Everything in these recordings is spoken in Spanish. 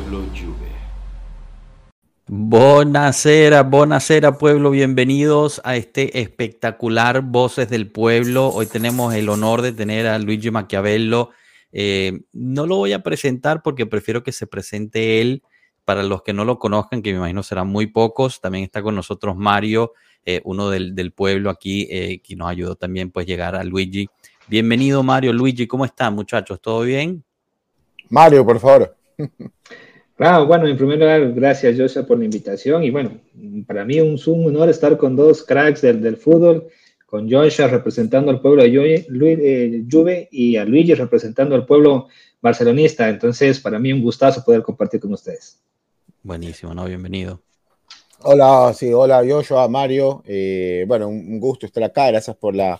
pueblo Juve. Bonacera, bonacera pueblo, bienvenidos a este espectacular Voces del Pueblo. Hoy tenemos el honor de tener a Luigi Maquiavelo. Eh, no lo voy a presentar porque prefiero que se presente él. Para los que no lo conozcan, que me imagino serán muy pocos, también está con nosotros Mario, eh, uno del, del, pueblo aquí, eh, que nos ayudó también pues llegar a Luigi. Bienvenido Mario, Luigi, ¿cómo están muchachos? ¿Todo bien? Mario, por favor. Ah, bueno, en primer lugar, gracias Joshua por la invitación y bueno, para mí un, un honor estar con dos cracks del, del fútbol, con Joshua representando al pueblo de eh, Juve y a Luigi representando al pueblo barcelonista. Entonces, para mí un gustazo poder compartir con ustedes. Buenísimo, ¿no? Bienvenido. Hola, sí, hola Joshua, Mario. Eh, bueno, un, gusto estar acá. Gracias por la,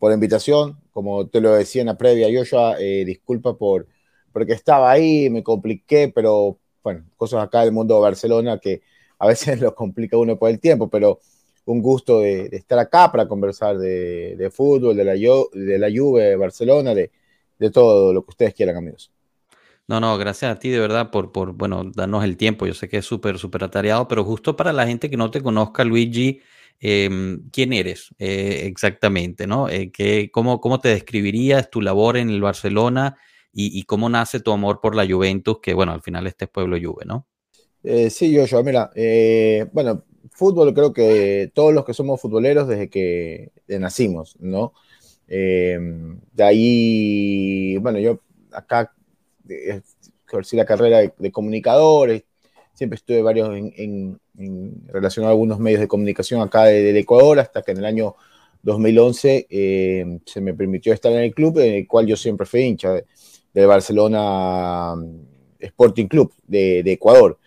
por la invitación. Como te lo decía en la previa, Joshua, eh, disculpa por porque estaba ahí, me compliqué, pero bueno, cosas acá del mundo de Barcelona que a veces lo complica uno por el tiempo, pero un gusto de, estar acá para conversar de, fútbol, de la, de la Juve, de Barcelona, de, de todo lo que ustedes quieran, amigos. No, no, gracias a ti de verdad por, por bueno, darnos el tiempo. Yo sé que es súper, súper atareado, pero justo para la gente que no te conozca, Luigi, em, ¿quién eres eh, exactamente? ¿no? Eh, cómo, ¿Cómo te describirías tu labor en el Barcelona? Y, cómo nace tu amor por la Juventus, que bueno, al final este es pueblo Juve, ¿no? Eh, sí, yo, yo, mira, eh, bueno, fútbol creo que todos los que somos futboleros desde que nacimos, ¿no? Eh, de ahí, bueno, yo acá ejercí la carrera de, comunicador, siempre estuve varios en, relación a algunos medios de comunicación acá del Ecuador, hasta que en el año 2011 se me permitió estar en el club, en el cual yo siempre fui hincha del Barcelona mm, Sporting Club de, Ecuador.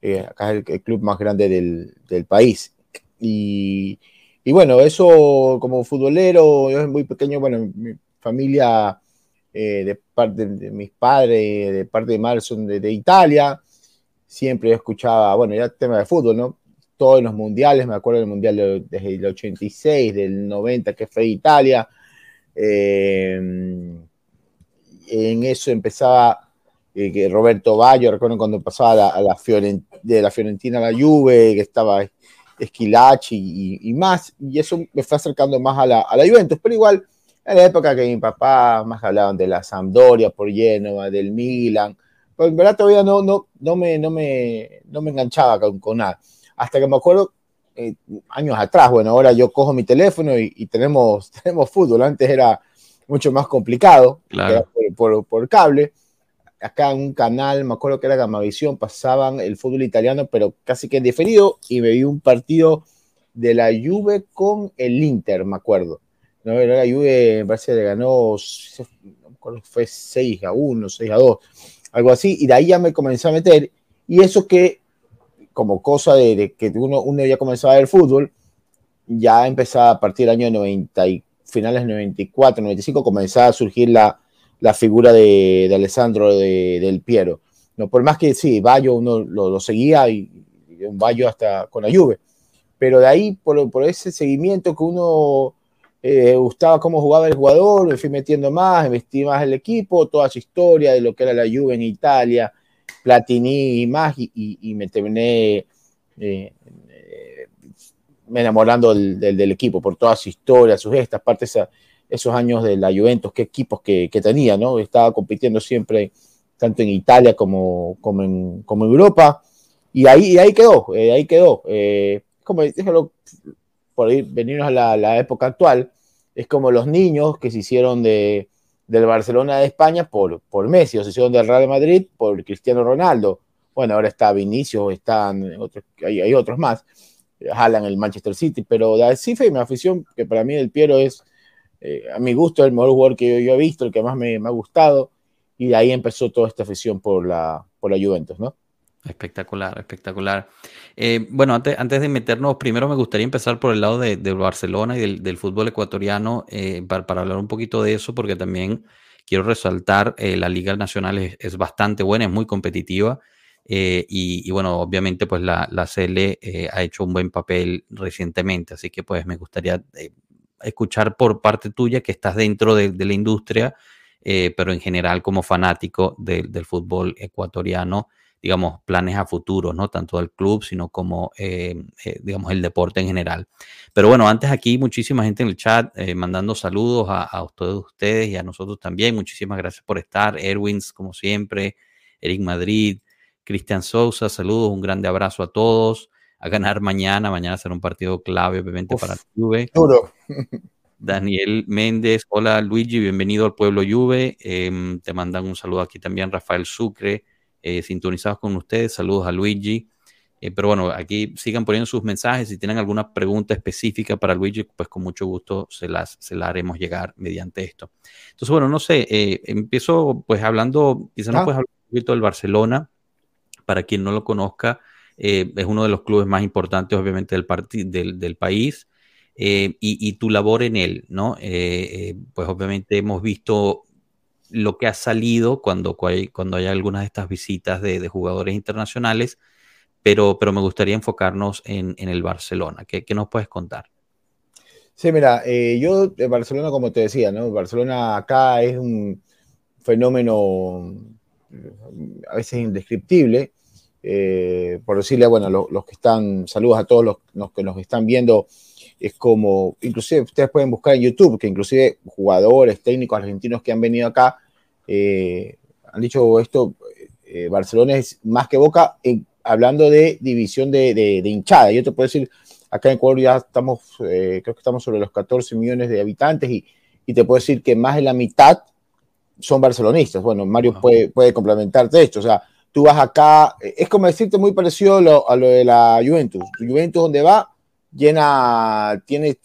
Eh, acá es el, club más grande del, país. Y, bueno, eso como futbolero, yo es muy pequeño, bueno, mi familia eh, de parte de mis padres, de parte de madre son de, Italia, siempre escuchaba, bueno, ya tema de fútbol, ¿no? Todos los mundiales, me acuerdo del mundial desde el 86, del 90 que fue Italia. Eh, en eso empezaba eh, que Roberto Baggio, recuerdo cuando pasaba a la, de la Fiorentina a la Juve, que estaba Esquilachi y, más, y eso me fue acercando más a la, a la Juventus, pero igual en la época que mi papá más hablaban de la Sampdoria por Génova, del Milan, pues en verdad todavía no, no, no, me, no, me, no me enganchaba con, nada. Hasta que me acuerdo eh, años atrás, bueno, ahora yo cojo mi teléfono y, y, tenemos, tenemos fútbol, antes era mucho más complicado, por, cable. Acá en un canal, me acuerdo que era Gamavisión, pasaban el fútbol italiano, pero casi que diferido, y me vi un partido de la Juve con el Inter, me acuerdo. No, la Juve, me parece que ganó, no fue 6 a 1, 6 a 2, algo así, y de ahí ya me comencé a meter, y eso que, como cosa de, que uno, uno ya comenzaba a ver fútbol, ya empezaba a partir del año 94 finales 94, 95, comenzaba a surgir la, la figura de, de Alessandro del Piero. No, por más que sí, Bayo uno lo, seguía y, un Bayo hasta con la Juve. Pero de ahí, por, por ese seguimiento que uno eh, gustaba cómo jugaba el jugador, me fui metiendo más, investigué más el equipo, toda su historia de lo que era la Juve en Italia, Platini y más, y, me terminé eh, enamorando del, del, equipo por toda su historia, sus gestas, aparte esa, esos años de la Juventus, qué equipos que, que, tenía, ¿no? Estaba compitiendo siempre tanto en Italia como, como, en, como en Europa, y ahí, y ahí quedó, eh, ahí quedó. Eh, como, déjalo, por ir, venirnos a la, la, época actual, es como los niños que se hicieron de, del Barcelona de España por, por Messi, o se hicieron del Real Madrid por Cristiano Ronaldo. Bueno, ahora está Vinicius, están otros, hay, hay otros más jalan el Manchester City, pero la y mi afición, que para mí el Piero es, eh, a mi gusto, el mejor jugador que yo, he visto, el que más me, ha gustado, y de ahí empezó toda esta afición por la, por la Juventus, ¿no? Espectacular, espectacular. Eh, bueno, antes, antes, de meternos, primero me gustaría empezar por el lado de, Barcelona y del, fútbol ecuatoriano eh, para, hablar un poquito de eso, porque también quiero resaltar, la Liga Nacional es, es, bastante buena, es muy competitiva. Eh, y, bueno, obviamente pues la, la CL eh, ha hecho un buen papel recientemente, así que pues me gustaría eh, escuchar por parte tuya que estás dentro de, la industria, pero en general como fanático del fútbol ecuatoriano, digamos, planes a futuro, ¿no? Tanto del club, sino como, digamos, el deporte en general. Pero bueno, antes aquí muchísima gente en el chat mandando saludos a, todos ustedes y a nosotros también. Muchísimas gracias por estar. Erwins, como siempre, Eric Madrid, Cristian Sousa, saludos, un grande abrazo a todos. A ganar mañana, mañana será un partido clave, obviamente, para Juve. Daniel Méndez, hola Luigi, bienvenido al pueblo Juve. Em, te mandan un saludo aquí también Rafael Sucre, eh, sintonizados con ustedes. Saludos a Luigi. Eh, pero bueno, aquí sigan poniendo sus mensajes. Si tienen alguna pregunta específica para Luigi, pues con mucho gusto se las, se la haremos llegar mediante esto. Entonces, bueno, no sé, eh, empiezo pues hablando, quizás no puedes hablar un poquito del Barcelona. Para quien no lo conozca, es uno de los clubes más importantes, obviamente, del, país. y, y, tu labor en él, ¿no? pues obviamente hemos visto lo que ha salido cuando, cuando hay algunas de estas visitas de, jugadores internacionales, pero, pero me gustaría enfocarnos en, el Barcelona. ¿Qué, nos puedes contar? Sí, mira, eh, yo de Barcelona, como te decía, ¿no? Barcelona acá es un fenómeno a veces indescriptible. Eh, por decirle, bueno, los que están, saludos a todos los, que nos están viendo, es como, inclusive ustedes pueden buscar en YouTube, que inclusive jugadores, técnicos argentinos que han venido acá, eh, han dicho esto, eh, Barcelona es más que Boca, hablando de división de, hinchada. Yo te puedo decir, acá en Ecuador ya estamos, creo que estamos sobre los 14 millones de habitantes y, te puedo decir que más de la mitad son barcelonistas. Bueno, Mario puede, puede complementarte esto. O sea, tú vas acá, es como decirte muy parecido a lo, de la Juventus. Juventus donde va, llena, tiene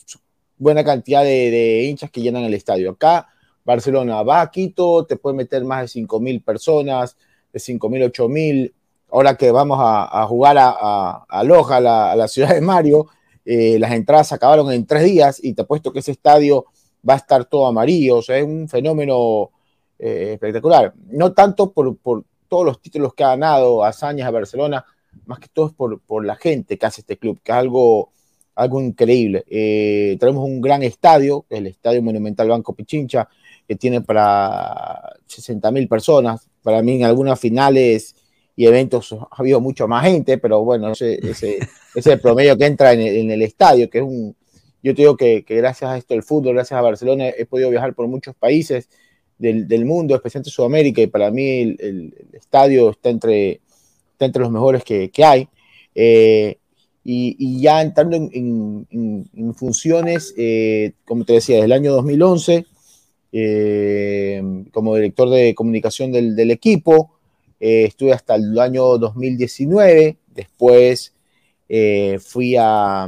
buena cantidad de, de hinchas que llenan el estadio. Acá Barcelona va a Quito, te puede meter más de 5.000 personas, de 5.000, 8.000. Ahora que vamos a, jugar a, Loja, a la, ciudad de Mario, eh, las entradas acabaron en tres días y te apuesto que ese estadio va a estar todo amarillo. O sea, es un fenómeno eh, espectacular. No tanto por, todos los títulos que ha ganado hazañas a Barcelona, más que todo es por, la gente que hace este club, que es algo, algo increíble. Eh, tenemos un gran estadio, el Estadio Monumental Banco Pichincha, que tiene para 60 mil personas. Para mí en algunas finales y eventos ha habido mucho más gente, pero bueno, ese, ese, es el promedio que entra en el, estadio, que es un... Yo te digo que, gracias a esto el fútbol, gracias a Barcelona, he podido viajar por muchos países del, mundo, especialmente Sudamérica, y para mí el, estadio está entre, entre los mejores que, hay. Eh, y, ya entrando en, funciones, eh, como te decía, desde el año 2011, eh, como director de comunicación del, equipo. Eh, estuve hasta el año 2019. Después fui a.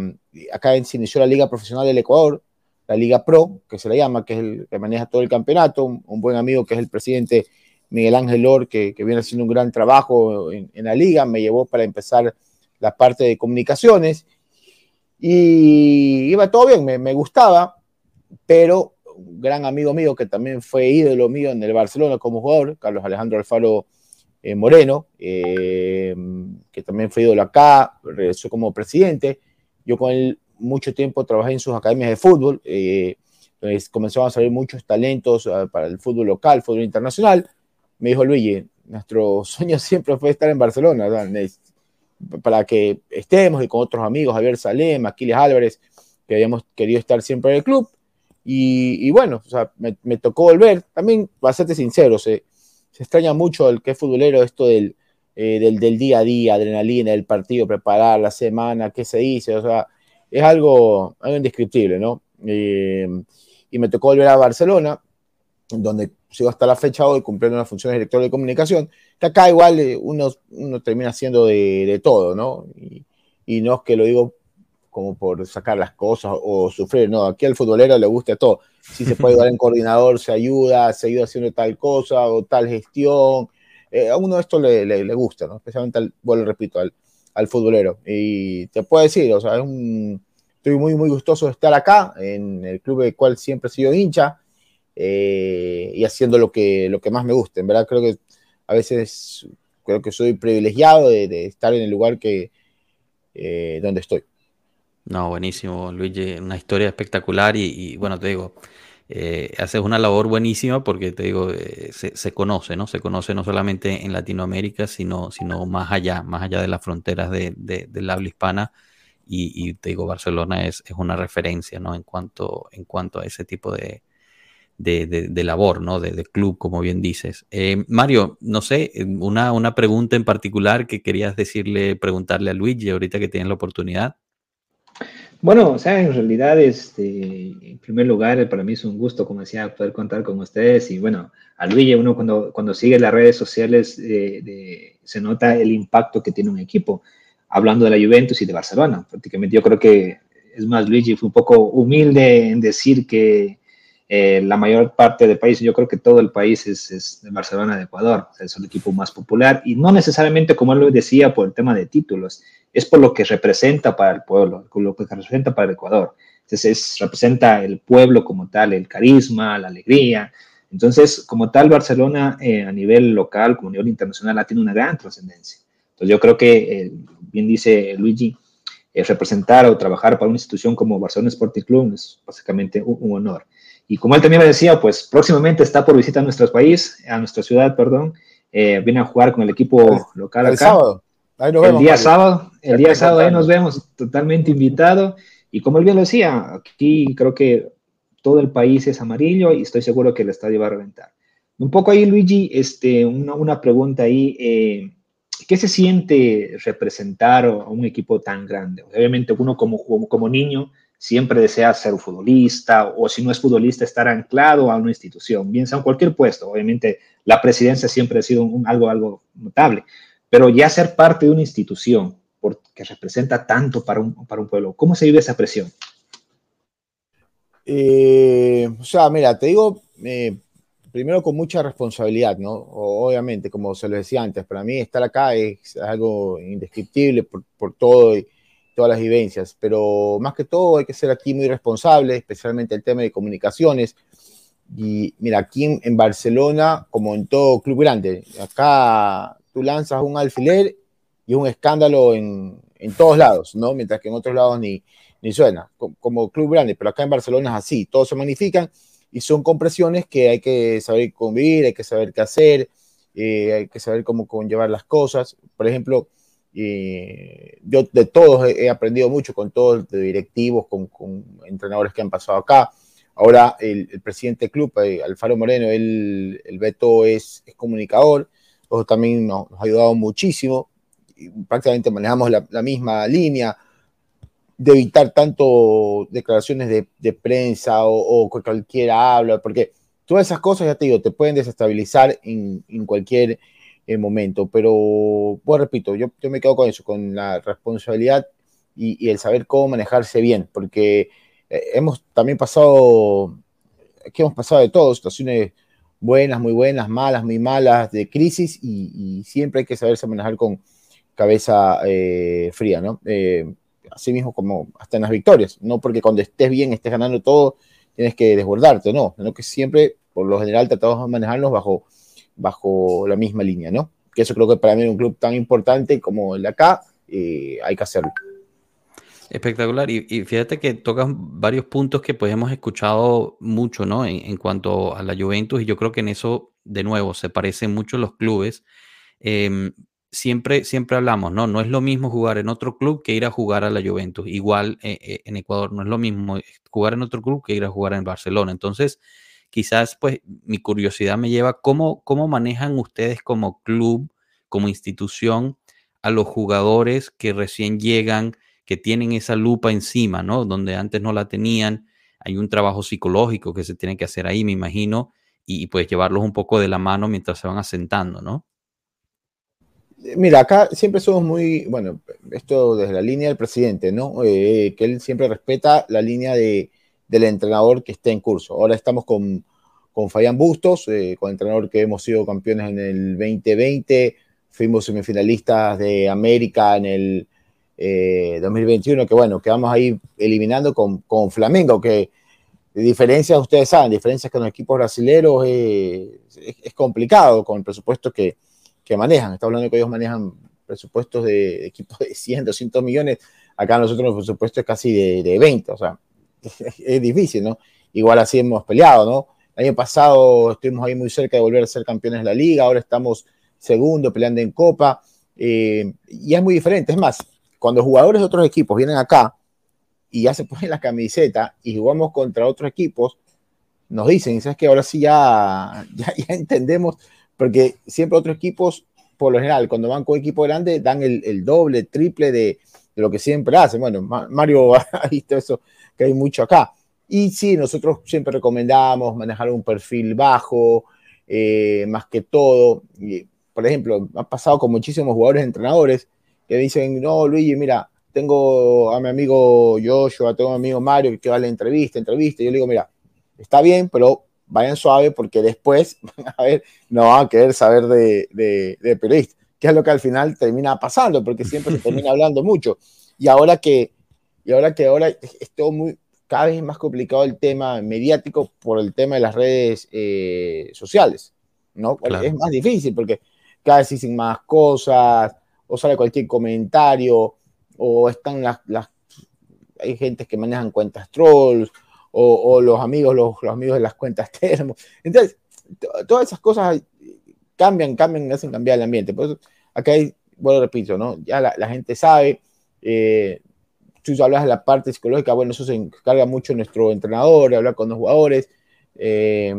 Acá se inició la Liga Profesional del Ecuador, la Liga Pro, que se la llama, que es el que maneja todo el campeonato. Un, buen amigo que es el presidente Miguel Ángel Or, que, viene haciendo un gran trabajo en, la liga, me llevó para empezar la parte de comunicaciones. Y iba todo bien, me, gustaba, pero un gran amigo mío que también fue ídolo mío en el Barcelona como jugador, Carlos Alejandro Alfaro eh, Moreno, eh, que también fue ídolo acá, regresó como presidente. Yo con él mucho tiempo trabajé en sus academias de fútbol, eh, pues a salir muchos talentos ah, para el fútbol local, fútbol internacional. Me dijo Luigi, nuestro sueño siempre fue estar en Barcelona, para que estemos y con otros amigos, Javier Salem, Aquiles Álvarez, que habíamos querido estar siempre en el club. Y, bueno, o sea, me, tocó volver. También, bastante sincero, se, se extraña mucho el que es futbolero esto del, eh, del, del, día a día, adrenalina, del partido, preparar la semana, qué se dice, o sea, es algo, algo indescriptible, ¿no? Eh, y me tocó volver a Barcelona, donde sigo hasta la fecha hoy cumpliendo una función de director de comunicación, que acá igual eh, uno, uno termina haciendo de, de todo, ¿no? Y, y, no es que lo digo como por sacar las cosas o sufrir, no, aquí al futbolero le gusta todo. Si se puede ayudar en coordinador, se ayuda, se ayuda haciendo tal cosa o tal gestión. Eh, a uno esto le, le, gusta, ¿no? Especialmente, al, bueno, repito, al, al, futbolero. Y te puedo decir, o sea, es un, estoy muy, muy gustoso de estar acá, en el club del cual siempre he sido hincha, eh, y haciendo lo que, lo que más me gusta. En verdad, creo que a veces creo que soy privilegiado de, de estar en el lugar que, eh, donde estoy. No, buenísimo, Luigi, una historia espectacular y, bueno, te digo, eh, haces una labor buenísima porque te digo, eh, se, conoce, ¿no? Se conoce no solamente en Latinoamérica, sino, sino más allá, más allá de las fronteras de, del habla hispana. Y, te digo, Barcelona es, es, una referencia, ¿no? En cuanto, en cuanto a ese tipo de, de, labor, ¿no? De, club, como bien dices. Eh, Mario, no sé, una, una pregunta en particular que querías decirle, preguntarle a Luigi ahorita que tienes la oportunidad. Bueno, o sea, en realidad, este, en primer lugar, para mí es un gusto, como decía, poder contar con ustedes. Y bueno, a Luigi, uno cuando, cuando sigue las redes sociales, eh, se nota el impacto que tiene un equipo. Hablando de la Juventus y de Barcelona, prácticamente yo creo que, es más, Luigi fue un poco humilde en decir que eh, la mayor parte del país, yo creo que todo el país es, de Barcelona de Ecuador, es el equipo más popular y no necesariamente, como él lo decía, por el tema de títulos, es por lo que representa para el pueblo, lo que representa para el Ecuador. Entonces, representa el pueblo como tal, el carisma, la alegría. Entonces, como tal, Barcelona eh, a nivel local, como a nivel internacional, tiene una gran trascendencia. Entonces, yo creo que, eh, bien dice Luigi, representar o trabajar para una institución como Barcelona Sporting Club es básicamente un honor. Y como él también me decía, pues próximamente está por visitar nuestro país, a nuestra ciudad, perdón. Eh, viene a jugar con el equipo local el Sábado. Ahí nos vemos, el día sábado. El día sábado ahí nos vemos totalmente invitado. Y como él bien lo decía, aquí creo que todo el país es amarillo y estoy seguro que el estadio va a reventar. Un poco ahí, Luigi, este, una, una pregunta ahí. Eh, ¿Qué se siente representar a un equipo tan grande? Obviamente uno como, como niño siempre desea ser futbolista o si no es futbolista estar anclado a una institución, bien sea en cualquier puesto. Obviamente la presidencia siempre ha sido algo, algo notable, pero ya ser parte de una institución que representa tanto para un, para un pueblo, ¿cómo se vive esa presión? Eh, o sea, mira, te digo, eh, primero con mucha responsabilidad, ¿no? Obviamente, como se lo decía antes, para mí estar acá es algo indescriptible por, por todo. Y, todas las vivencias, pero más que todo hay que ser aquí muy responsable, especialmente el tema de comunicaciones. Y mira, aquí en, Barcelona, como en todo club grande, acá tú lanzas un alfiler y un escándalo en, en todos lados, ¿no? Mientras que en otros lados ni, ni suena, como, club grande, pero acá en Barcelona es así, todos se magnifican y son compresiones que hay que saber convivir, hay que saber qué hacer, eh, hay que saber cómo conllevar las cosas. Por ejemplo, y yo de todos he, aprendido mucho con todos los directivos, con, entrenadores que han pasado acá. Ahora el, presidente del club, eh, Alfaro Moreno, él, el Beto es, comunicador, eso también nos, ha ayudado muchísimo. Prácticamente manejamos la, misma línea de evitar tanto declaraciones de, prensa o, o, que cualquiera habla, porque todas esas cosas, ya te digo, te pueden desestabilizar en, en cualquier momento. Pero, pues repito, yo, yo me quedo con eso, con la responsabilidad y, el saber cómo manejarse bien, porque eh, hemos también pasado, que hemos pasado de todo, situaciones buenas, muy buenas, malas, muy malas, de crisis, y, siempre hay que saberse manejar con cabeza eh, fría, ¿no? Eh, así mismo como hasta en las victorias, no porque cuando estés bien, estés ganando todo, tienes que desbordarte, no, sino que siempre, por lo general, tratamos de manejarnos bajo bajo la misma línea, ¿no? Que eso creo que para mí un club tan importante como el de acá, eh, hay que hacerlo. Espectacular. Y, fíjate que tocas varios puntos que pues hemos escuchado mucho, ¿no? En, cuanto a la Juventus, y yo creo que en eso, de nuevo, se parecen mucho los clubes. Em, siempre, siempre hablamos, ¿no? No es lo mismo jugar en otro club que ir a jugar a la Juventus. Igual eh, eh, en Ecuador no es lo mismo jugar en otro club que ir a jugar en Barcelona. Entonces, quizás pues mi curiosidad me lleva, ¿cómo, cómo manejan ustedes como club, como institución, a los jugadores que recién llegan, que tienen esa lupa encima, ¿no? Donde antes no la tenían. Hay un trabajo psicológico que se tiene que hacer ahí, me imagino, y, pues llevarlos un poco de la mano mientras se van asentando, ¿no? Mira, acá siempre somos muy, bueno, esto desde la línea del presidente, ¿no? Eh, que él siempre respeta la línea de, del entrenador que esté en curso. Ahora estamos con, con Fabián Bustos, eh, con el entrenador que hemos sido campeones en el 2020, fuimos semifinalistas de América en el 2021, eh, que bueno, quedamos ahí eliminando con, con Flamengo, que diferencias, ustedes saben, diferencias con los equipos brasileños eh, es, complicado con el presupuesto que, que manejan. Está hablando que ellos manejan presupuestos de, equipos de 100, 200 millones. Acá nosotros el presupuesto es casi de, de 20, o sea, es difícil, ¿no? igual así hemos peleado, ¿no? El año pasado estuvimos ahí muy cerca de volver a ser campeones de la liga, ahora estamos segundo peleando en Copa, eh, y es muy diferente. Es más, cuando jugadores de otros equipos vienen acá y ya se ponen la camiseta y jugamos contra otros equipos, nos dicen, ¿sabes que Ahora sí ya, ya, entendemos, porque siempre otros equipos, por lo general, cuando van con equipo grande, dan el, el doble, triple de, de, lo que siempre hacen. Bueno, Mario ha visto eso, que hay mucho acá. Y sí, nosotros siempre recomendamos manejar un perfil bajo, eh, más que todo. Por ejemplo, ha pasado con muchísimos jugadores entrenadores que dicen, no, Luigi, mira, tengo a mi amigo Joshua, tengo a mi amigo Mario que va a la entrevista, entrevista. Yo le digo, mira, está bien, pero vayan suave porque después a ver, no van a querer saber de, de, de periodista, que es lo que al final termina pasando, porque siempre se termina hablando mucho. Y ahora que, y ahora que ahora es todo muy, cada vez es más complicado el tema mediático por el tema de las redes eh, sociales, ¿no? Es más difícil porque cada vez dicen más cosas, o sale cualquier comentario, o están las, las hay gente que manejan cuentas trolls, o, los amigos, los, amigos de las cuentas termos. Entonces, todas esas cosas cambian, cambian, hacen cambiar el ambiente. Por eso, acá hay, bueno, repito, ¿no? Ya la, gente sabe, eh, tú hablas de la parte psicológica, bueno, eso se encarga mucho nuestro entrenador, hablar con los jugadores, eh,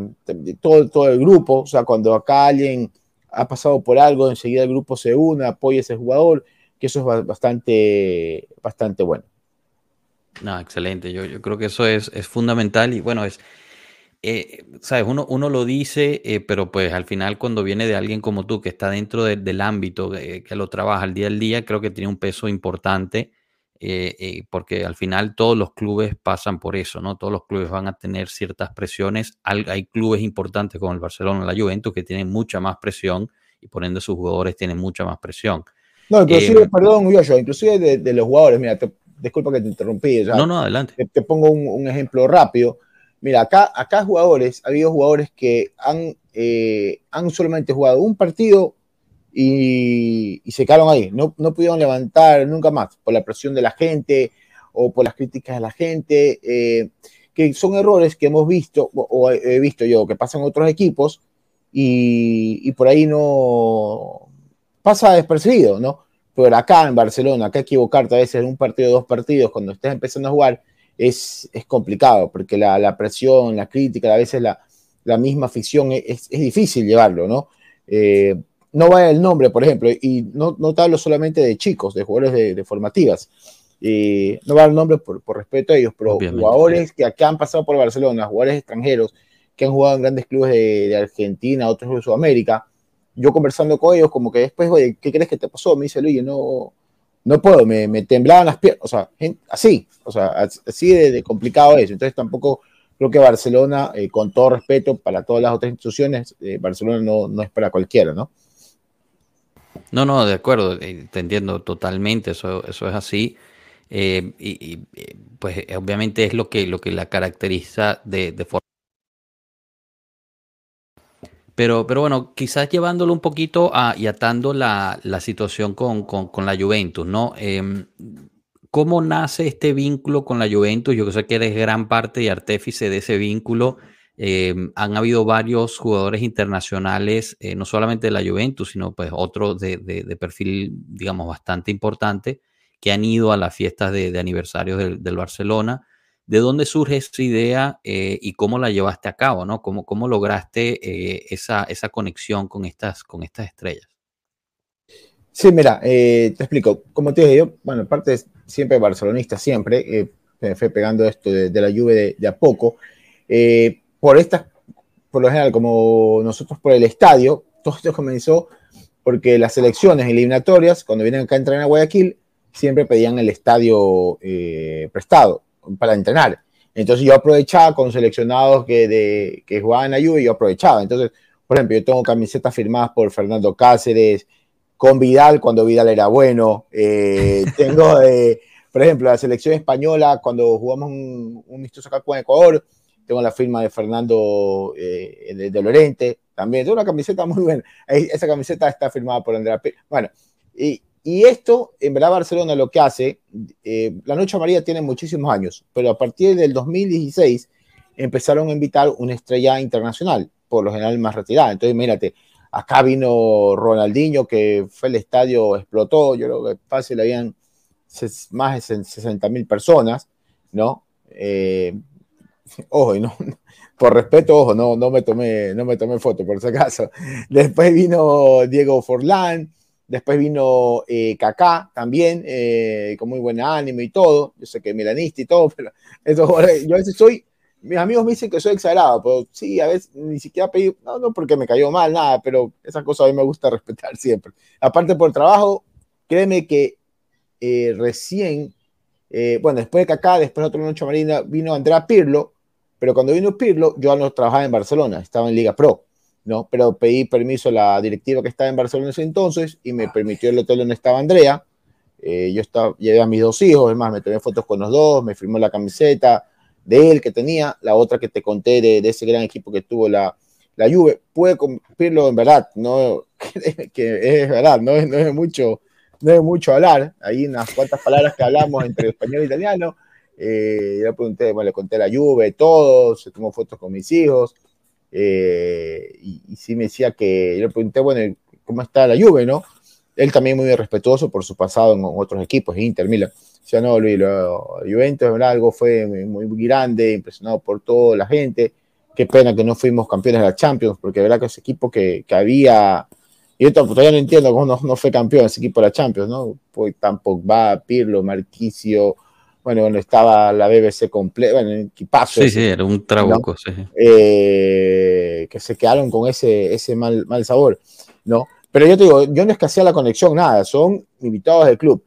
todo, el grupo, o sea, cuando acá alguien ha pasado por algo, enseguida el grupo se une, apoya a ese jugador, que eso es bastante, bastante bueno. No, excelente. Yo, yo creo que eso es, es fundamental y bueno, es, eh, sabes, uno, uno lo dice, eh, pero pues al final cuando viene de alguien como tú que está dentro del ámbito, que lo trabaja al día al día, creo que tiene un peso importante, eh, porque al final todos los clubes pasan por eso, ¿no? Todos los clubes van a tener ciertas presiones. Hay, clubes importantes como el Barcelona, la Juventus, que tienen mucha más presión y por ende sus jugadores tienen mucha más presión. No, inclusive, perdón, yo, inclusive de, los jugadores, mira, disculpa que te interrumpí. no, no, adelante. Te, pongo un, ejemplo rápido. Mira, acá, acá jugadores, ha habido jugadores que han, eh, han solamente jugado un partido y, se quedaron ahí. No, no, pudieron levantar nunca más por la presión de la gente o por las críticas de la gente, eh, que son errores que hemos visto o, he visto yo que pasan en otros equipos y, y por ahí no pasa despercibido, ¿no? Pero acá en Barcelona, acá equivocarte a veces en un partido dos partidos cuando estés empezando a jugar es, es complicado, porque la, la, presión, la crítica, a veces la, la misma afición es, es, difícil llevarlo, ¿no? Eh, no va el nombre, por ejemplo, y no, no te hablo solamente de chicos, de jugadores de, formativas, eh, no va el nombre por, por, respeto a ellos, pero jugadores que acá han pasado por Barcelona, jugadores extranjeros que han jugado en grandes clubes de, de Argentina, otros de Sudamérica, yo conversando con ellos, como que después, oye, ¿qué crees que te pasó? Me dice, Luis, no, no puedo, me, me temblaban las piernas, o sea, así, o sea, así de, complicado es. Entonces tampoco creo que Barcelona, eh, con todo respeto para todas las otras instituciones, eh, Barcelona no, no, es para cualquiera, ¿no? No, no, de acuerdo, eh, te entiendo totalmente, eso, eso es así. y, pues obviamente es lo que, lo que la caracteriza de, de forma pero, pero bueno, quizás llevándolo un poquito a, y atando la, la situación con, con, la Juventus, ¿no? Eh, ¿Cómo nace este vínculo con la Juventus? Yo sé que eres gran parte y artífice de ese vínculo. Eh, han habido varios jugadores internacionales, eh, no solamente de la Juventus, sino pues otros de, de, de, perfil, digamos, bastante importante, que han ido a las fiestas de, aniversario del, del Barcelona. ¿De dónde surge esa idea eh, y cómo la llevaste a cabo? ¿no? ¿Cómo, cómo lograste eh, esa, esa, conexión con estas, con estas estrellas? Sí, mira, eh, te explico. Como te dije, yo, bueno, aparte siempre barcelonista, siempre, me fue pegando esto de, la lluvia de, de, a poco. por estas, por lo general, como nosotros por el estadio, todo esto comenzó porque las selecciones eliminatorias, cuando vienen acá a entrar en Guayaquil, siempre pedían el estadio prestado para entrenar. Entonces yo aprovechaba con seleccionados que, de, que jugaban a Juve, yo aprovechaba. Entonces, por ejemplo, yo tengo camisetas firmadas por Fernando Cáceres, con Vidal cuando Vidal era bueno. Eh, tengo, por ejemplo, la selección española cuando jugamos un, un mistoso acá con Ecuador, tengo la firma de Fernando eh, de, de, Lorente también. Tengo una camiseta muy buena. Esa camiseta está firmada por Andrea P. Bueno, y, y esto, en verdad, Barcelona lo que hace, eh, la Noche Amarilla tiene muchísimos años, pero a partir del 2016 empezaron a invitar una estrella internacional, por lo general más retirada. Entonces, mírate, acá vino Ronaldinho, que fue el estadio, explotó, yo creo que fácil habían más de 60 mil personas, ¿no? Eh, ojo, no, por respeto, ojo, no, no, me tomé, no me tomé foto, por si acaso. Después vino Diego Forlán, después vino eh, Kaká también, eh, con muy buen ánimo y todo. Yo sé que milanista y todo, pero eso, yo a veces soy, mis amigos me dicen que soy exagerado, pero sí, a veces ni siquiera pedí, no, no porque me cayó mal, nada, pero esas cosas a mí me gusta respetar siempre. Aparte por trabajo, créeme que eh, recién, bueno, después de Kaká, después de otro noche marina, vino Andrea Pirlo, pero cuando vino Pirlo, yo no trabajaba en Barcelona, estaba en Liga Pro, ¿no? Pero pedí permiso a la directiva que estaba en Barcelona en ese entonces y me permitió el hotel donde estaba Andrea. Eh, yo estaba, llevé a mis dos hijos, es más, me tomé fotos con los dos, me firmó la camiseta de él que tenía, la otra que te conté de, ese gran equipo que tuvo la, la Juve. Pude cumplirlo en verdad, no, que es verdad, no es, no es mucho no es mucho hablar, hay unas cuantas palabras que hablamos entre español e italiano, eh, yo le pregunté, bueno, le conté la lluvia, todo, se tomó fotos con mis hijos. Eh, y, sí me decía que, yo le pregunté, bueno, ¿cómo está la lluvia, no? Él también muy respetuoso por su pasado en, otros equipos, Inter, Milan. Decía, no, Luis, lo, Juventus, algo fue muy, grande, impresionado por toda la gente. Qué pena que no fuimos campeones de la Champions, porque verdad que ese equipo que, que había yo todavía no entiendo cómo no, no, fue campeón ese equipo de la Champions, ¿no? Pues tampoco va Pirlo, Marquicio, bueno, bueno, estaba la BBC completa, bueno, equipazo. Sí, sí, era un trabuco, sí. Eh, que se quedaron con ese, ese mal, mal sabor, ¿no? Pero yo te digo, yo no escaseé la conexión, nada, son invitados del club.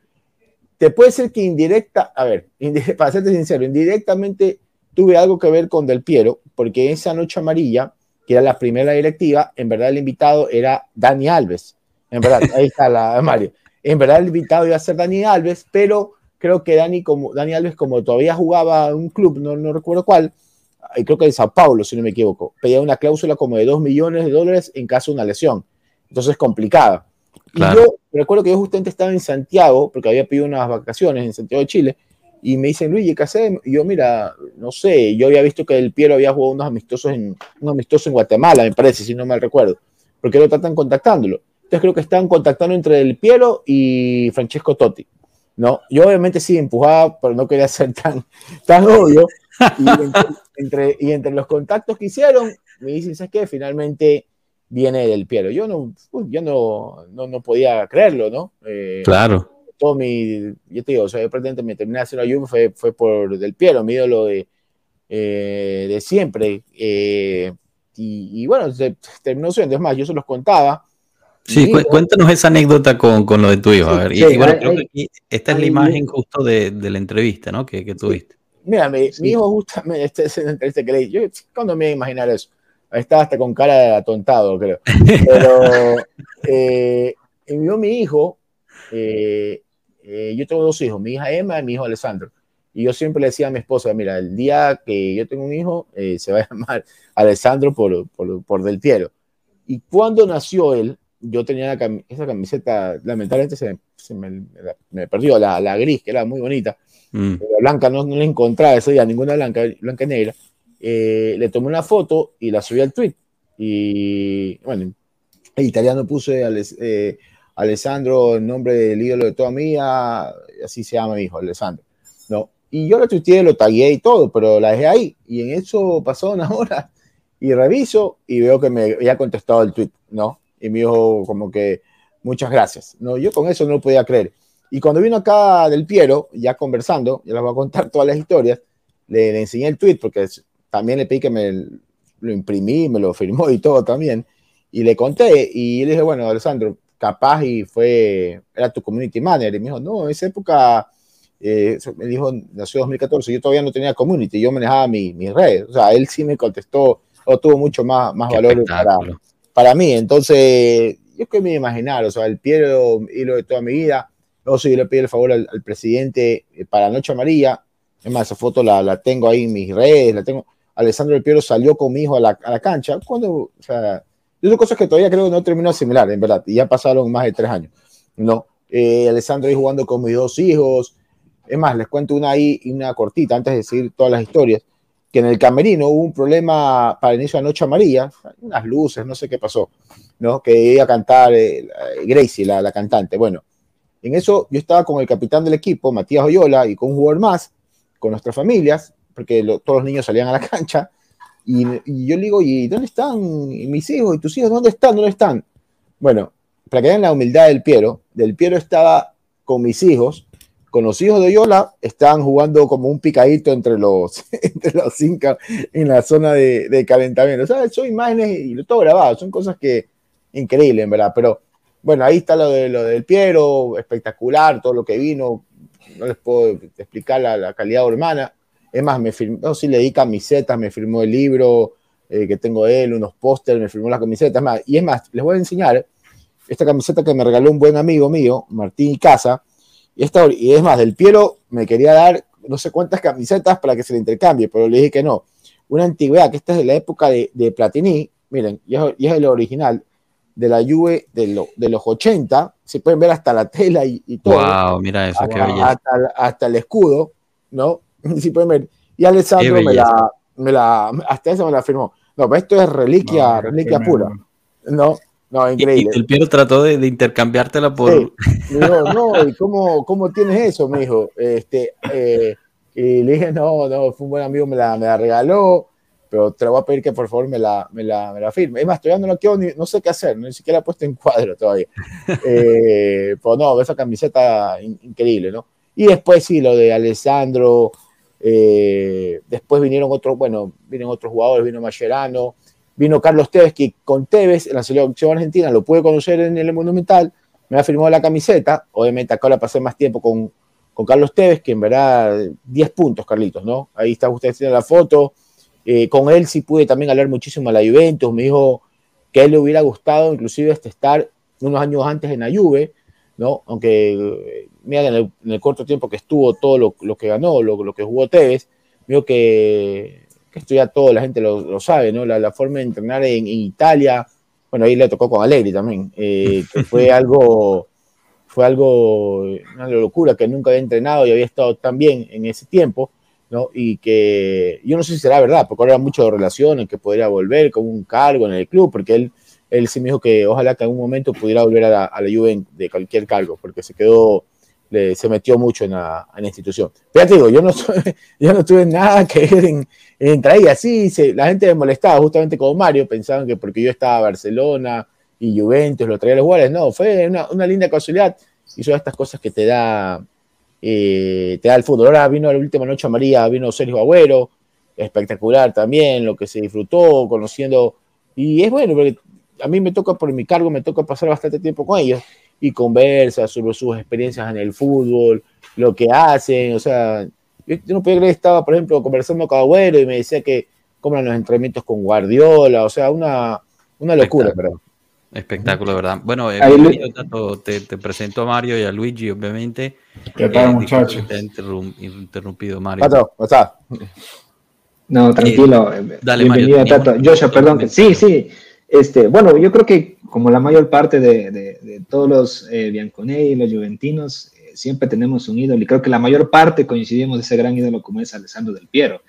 Te puede ser que indirecta, a ver, para serte sincero, indirectamente tuve algo que ver con Del Piero, porque esa noche amarilla, que era la primera directiva, en verdad el invitado era Dani Alves. En verdad, ahí está la Mario. En verdad el invitado iba a ser Dani Alves, pero creo que Dani, como, Dani Alves, como todavía jugaba en un club, no, no recuerdo cuál, creo que en Sao Paulo, si no me equivoco, pedía una cláusula como de 2 millones de dólares en caso de una lesión. Entonces, complicada. Y yo recuerdo que yo justamente estaba en Santiago, porque había pedido unas vacaciones en Santiago de Chile, y me dicen, Luis, ¿qué hacemos? Y yo, mira, no sé, yo había visto que el Piero había jugado unos amistosos en, un amistoso en Guatemala, me parece, si no mal recuerdo. porque lo tratan contactándolo? Entonces creo que están contactando entre el Piero y Francesco Totti. ¿No? Yo obviamente sí empujaba, pero no quería ser tan, tan obvio. Y entre, y entre los contactos que hicieron, me dicen, ¿sabes qué? Finalmente viene del Piero. Yo no, yo no, no, no podía creerlo, ¿no? Eh, claro. Todo mi, yo te digo, o sea, yo prácticamente me terminé haciendo ayuno fue, fue por del Piero, mi ídolo de, eh, de siempre. Eh, y, y, bueno, se, terminó siendo, es más, yo se los contaba Sí, cuéntanos esa anécdota con, con, lo de tu hijo. A ver. y, bueno, creo que esta es la imagen justo de, de la entrevista, ¿no? Que, que tuviste. Mira, mi, mi, hijo justamente, este es entrevista que leí. Yo, ¿cuándo me iba a imaginar eso? Estaba hasta con cara de atontado, creo. Pero eh, envió mi hijo, eh, eh, yo tengo dos hijos, mi hija Emma y mi hijo Alessandro. Y yo siempre le decía a mi esposa, mira, el día que yo tengo un hijo, eh, se va a llamar Alessandro por, por, por Del Piero. Y cuando nació él, yo tenía esa camiseta, lamentablemente se, me, perdió, la, la, gris, que era muy bonita. Mm. La blanca no, no la encontraba ese día, ninguna blanca, blanca y negra. Eh, le tomé una foto y la subí al tweet. Y bueno, el italiano puse eh, Alessandro, el nombre del ídolo de toda mía, así se llama mi hijo, Alessandro. ¿no? Y yo lo tuiteé, lo tagué y todo, pero la dejé ahí. Y en eso pasó una hora y reviso y veo que me había contestado el tweet, ¿no? Y me dijo como que muchas gracias. No, yo con eso no lo podía creer. Y cuando vino acá del Piero, ya conversando, ya les voy a contar todas las historias, le, enseñé el tweet porque también le pedí que me lo imprimí, me lo firmó y todo también. Y le conté y le dije, bueno, Alessandro, capaz y fue, era tu community manager. Y me dijo, no, en esa época, eh, me dijo, nació 2014, yo todavía no tenía community, yo manejaba mi, mis redes. O sea, él sí me contestó, o tuvo mucho más, más valor para, para mí. Entonces, yo que me imaginar, o sea, el Piero hilo de toda mi vida. No sé, yo le pido el favor al, presidente eh, para Noche Amarilla. Es más, esa foto la, la, tengo ahí en mis redes, la tengo. Alessandro El Piero salió con mi hijo a la, a la cancha. Cuando, o sea, son cosas que todavía creo que no terminó de asimilar, en verdad, y ya pasaron más de tres años. ¿no? Eh, Alessandro ahí jugando con mis dos hijos. Es más, les cuento una ahí, una cortita, antes de decir todas las historias. Que en el camerino hubo un problema para el inicio de la noche amarilla, unas luces, no sé qué pasó, ¿no? Que iba a cantar eh, Gracie, la, la, cantante. Bueno, en eso yo estaba con el capitán del equipo, Matías Oyola, y con un jugador más, con nuestras familias, porque todos los niños salían a la cancha, y, yo le digo, ¿y dónde están mis hijos? ¿Y tus hijos dónde están? ¿Dónde están? Bueno, para que vean la humildad del Piero, del Piero estaba con mis hijos, con los hijos de Yola, estaban jugando como un picadito entre los, entre los cinco en la zona de, de, calentamiento. O sea, son imágenes y todo grabado, son cosas que increíbles, verdad. Pero bueno, ahí está lo, de, lo del Piero, espectacular, todo lo que vino. No les puedo explicar la, la calidad hermana. Es más, me firmó, sí le di camisetas, me firmó el libro eh, que tengo él, unos pósters, me firmó las camisetas. Más, y es más, les voy a enseñar esta camiseta que me regaló un buen amigo mío, Martín Casa. Y, esta, y es más, del Piero me quería dar no sé cuántas camisetas para que se le intercambie, pero le dije que no. Una antigüedad, que esta es de la época de, de Platini, miren, y es, y es el original de la Juve de, lo, de, los 80, se pueden ver hasta la tela y, y todo. Wow, mira eso, hasta, qué belleza. Hasta, hasta, el escudo, ¿no? Sí pueden ver. Y Alessandro me la, me la, hasta eso me la firmó. No, pero esto es reliquia, no, reliquia pura. No, no, increíble. Y, el Piero trató de, de intercambiártela por. Sí. No, ¿y cómo, cómo tienes eso? Me dijo. Este, eh, y le dije, no, no, fue un buen amigo, me la, me la regaló, pero te voy a pedir que por favor me la, me la, me la firme. Es más, todavía no lo quiero, ni, no sé qué hacer, ni siquiera he puesto en cuadro todavía. eh, pues no, esa camiseta in, increíble, ¿no? Y después sí, lo de Alessandro, eh, después vinieron otros, bueno, vienen otros jugadores, vino Mascherano, vino Carlos Tevez, que con Tevez en la selección argentina lo pude conocer en el Monumental, me ha firmado la camiseta, obviamente acá ahora pasé más tiempo con, con Carlos Tevez, que en verdad 10 puntos, Carlitos, ¿no? Ahí está usted la foto, eh, con él sí pude también hablar muchísimo a la Juventus, me dijo que a él le hubiera gustado inclusive este estar unos años antes en la Juve, ¿no? Aunque, mira, en el, corto tiempo que estuvo, todo lo, lo que ganó, lo, lo, que jugó Tevez, vio que, que esto ya todo la gente lo, lo sabe, ¿no? La, la, forma de entrenar en, en, Italia, bueno, ahí le tocó con Allegri también, eh, que fue algo, fue algo, una locura, que nunca había entrenado y había estado tan bien en ese tiempo, ¿no? Y que yo no sé si será verdad, porque ahora mucho de relaciones, que podría volver con un cargo en el club, porque él él sí me dijo que ojalá que en algún momento pudiera volver a la, a la Juve de cualquier cargo, porque se quedó, le, se metió mucho en la, en la institución. Pero ya te digo, yo no, yo no tuve nada que ver en, en traer. Así, se, la gente me molestaba justamente con Mario, pensaban que porque yo estaba en Barcelona y Juventus lo traía a los jugadores, no, fue una, una linda casualidad. Y son estas cosas que te da, eh, te da el fútbol. Ahora vino la última noche a María, vino Sergio Agüero, espectacular también, lo que se disfrutó, conociendo, y es bueno, porque a mí me toca, por mi cargo, me toca pasar bastante tiempo con ellos y conversa sobre sus experiencias en el fútbol, lo que hacen, o sea, yo, yo no podía creer que estaba, por ejemplo, conversando con Agüero y me decía que cómo eran los entrenamientos con Guardiola, o sea, una, una locura, Espectáculo. Espectáculo, ¿verdad? Bueno, eh, Mario, tanto, te, te, presento a Mario y a Luigi, obviamente. ¿Qué tal, eh, muchachos? Te he interrum, interrumpido, Mario. Pato, ¿cómo estás? No, tranquilo. Eh, dale, Bienvenido, Mario. Tato. Joshua, perdón. Que, sí, sí. Este, bueno, yo creo que como la mayor parte de, de, de todos los eh, Bianconei, los juventinos, eh, siempre tenemos un ídolo y creo que la mayor parte coincidimos de ese gran ídolo como es Alessandro Del Piero,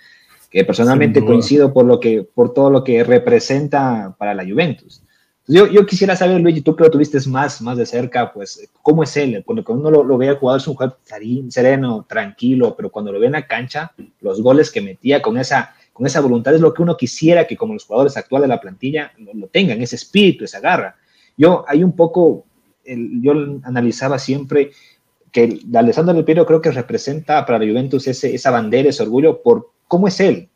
que personalmente coincido por, lo que, por todo lo que representa para la Juventus. Yo, yo quisiera saber, Luigi, tú que lo tuviste más, más de cerca, pues, ¿cómo es él? Cuando uno lo, lo veía jugar, es un jugador sereno, tranquilo, pero cuando lo ve en la cancha, los goles que metía con esa con esa voluntad es lo que uno quisiera que como los jugadores actuales de la plantilla lo, tengan, ese espíritu, esa garra. Yo hay un poco, yo analizaba siempre que Alessandro Del Piero creo que representa para la Juventus ese, esa bandera, ese orgullo por cómo es él,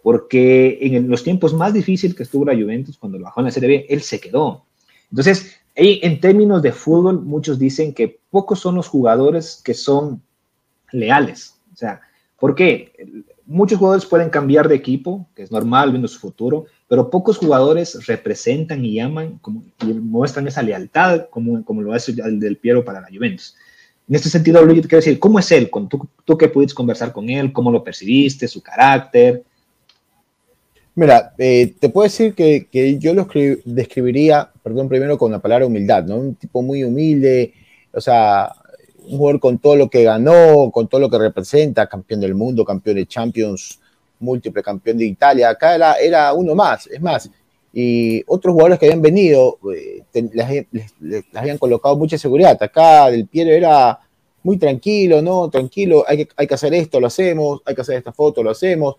porque en los tiempos más difíciles que estuvo la Juventus, cuando lo bajó en la Serie B, él se quedó. Entonces, en términos de fútbol, muchos dicen que pocos son los jugadores que son leales. O sea, ¿por qué? Muchos jugadores pueden cambiar de equipo, que es normal viendo su futuro, pero pocos jugadores representan y aman como, y muestran esa lealtad como, como lo hace el del Piero para la Juventus. En este sentido, Luigi, te quiero decir, ¿cómo es él? ¿Tú, tú que pudiste conversar con él? ¿Cómo lo percibiste? ¿Su carácter? Mira, eh, te puedo decir que, que yo lo describiría, perdón, primero con la palabra humildad, ¿no? Un tipo muy humilde, o sea, un jugador con todo lo que ganó, con todo lo que representa, campeón del mundo, campeón de Champions múltiple campeón de Italia, acá era, era uno más, es más, y otros jugadores que habían venido eh, les, habían colocado mucha seguridad. Acá Del Piero era muy tranquilo, ¿no? Tranquilo, hay que, hay que hacer esto, lo hacemos, hay que hacer esta foto, lo hacemos.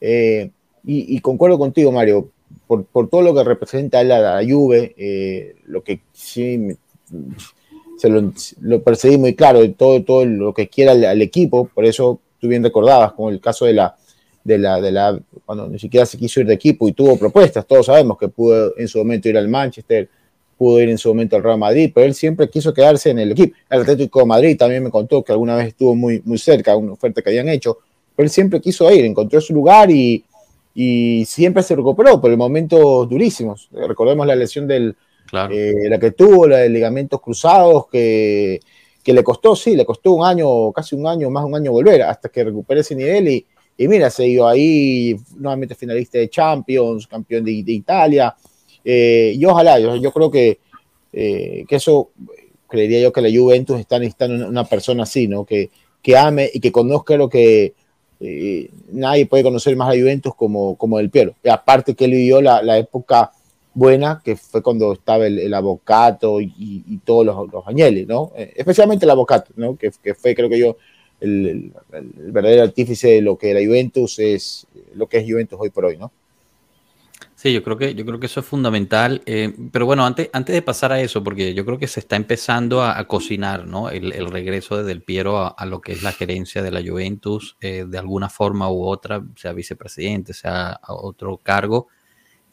Eh, y, concuerdo contigo, Mario, por, por, todo lo que representa la, la Juve, eh, lo que sí se lo, lo, percibí muy claro, todo, todo lo que quiera al, equipo, por eso tú bien recordabas, con el caso de la, de la, de la, cuando ni siquiera se quiso ir de equipo y tuvo propuestas, todos sabemos que pudo en su momento ir al Manchester, pudo ir en su momento al Real Madrid, pero él siempre quiso quedarse en el equipo. El Atlético de Madrid también me contó que alguna vez estuvo muy, muy cerca, una oferta que habían hecho, pero él siempre quiso ir, encontró su lugar y, y siempre se recuperó por momentos durísimos. Recordemos la lesión del, eh, la que tuvo, la de ligamentos cruzados, que, que, le costó, sí, le costó un año, casi un año, más un año volver, hasta que recupere ese nivel y, y mira, se dio ahí nuevamente finalista de Champions, campeón de, Italia, eh, y ojalá, yo, yo creo que, eh, que eso, creería yo que la Juventus está necesitando una persona así, ¿no? Que, que ame y que conozca lo que nadie puede conocer más a Juventus como, como el Piero. Y aparte que él vivió la, la época buena, que fue cuando estaba el, el Avocato y, todos los, los añeles, ¿no? Eh, especialmente el Avocato, ¿no? Que, que, fue, creo que yo, el, el, verdadero artífice de lo que la Juventus es, lo que es Juventus hoy por hoy, ¿no? Sí, yo creo que, yo creo que eso es fundamental. Eh, pero bueno, antes, antes de pasar a eso, porque yo creo que se está empezando a, a cocinar ¿no? el, el, regreso de Del Piero a, a, lo que es la gerencia de la Juventus, eh, de alguna forma u otra, sea vicepresidente, sea otro cargo.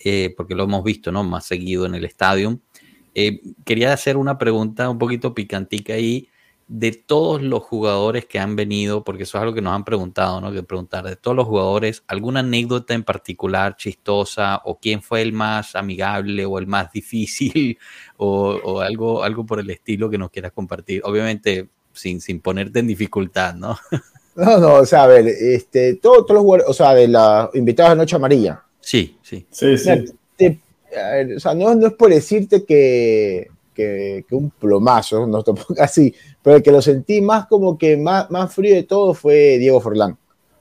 Eh, porque lo hemos visto ¿no? más seguido en el estadio. Eh, quería hacer una pregunta un poquito picantica ahí de todos los jugadores que han venido, porque eso es algo que nos han preguntado, ¿no? Que preguntar de todos los jugadores, alguna anécdota en particular chistosa o quién fue el más amigable o el más difícil o, o algo, algo por el estilo que nos quieras compartir. Obviamente sin, sin ponerte en dificultad, ¿no? No, no, o sea, a ver, este, todos, los jugadores, o sea, de la invitados de Noche Amarilla, Sí, sí. sí, sí. Te, ver, o sea, no, no, es por decirte que, que, que un plomazo, no te así, pero el que lo sentí más como que más, más frío de todo fue Diego Forlán.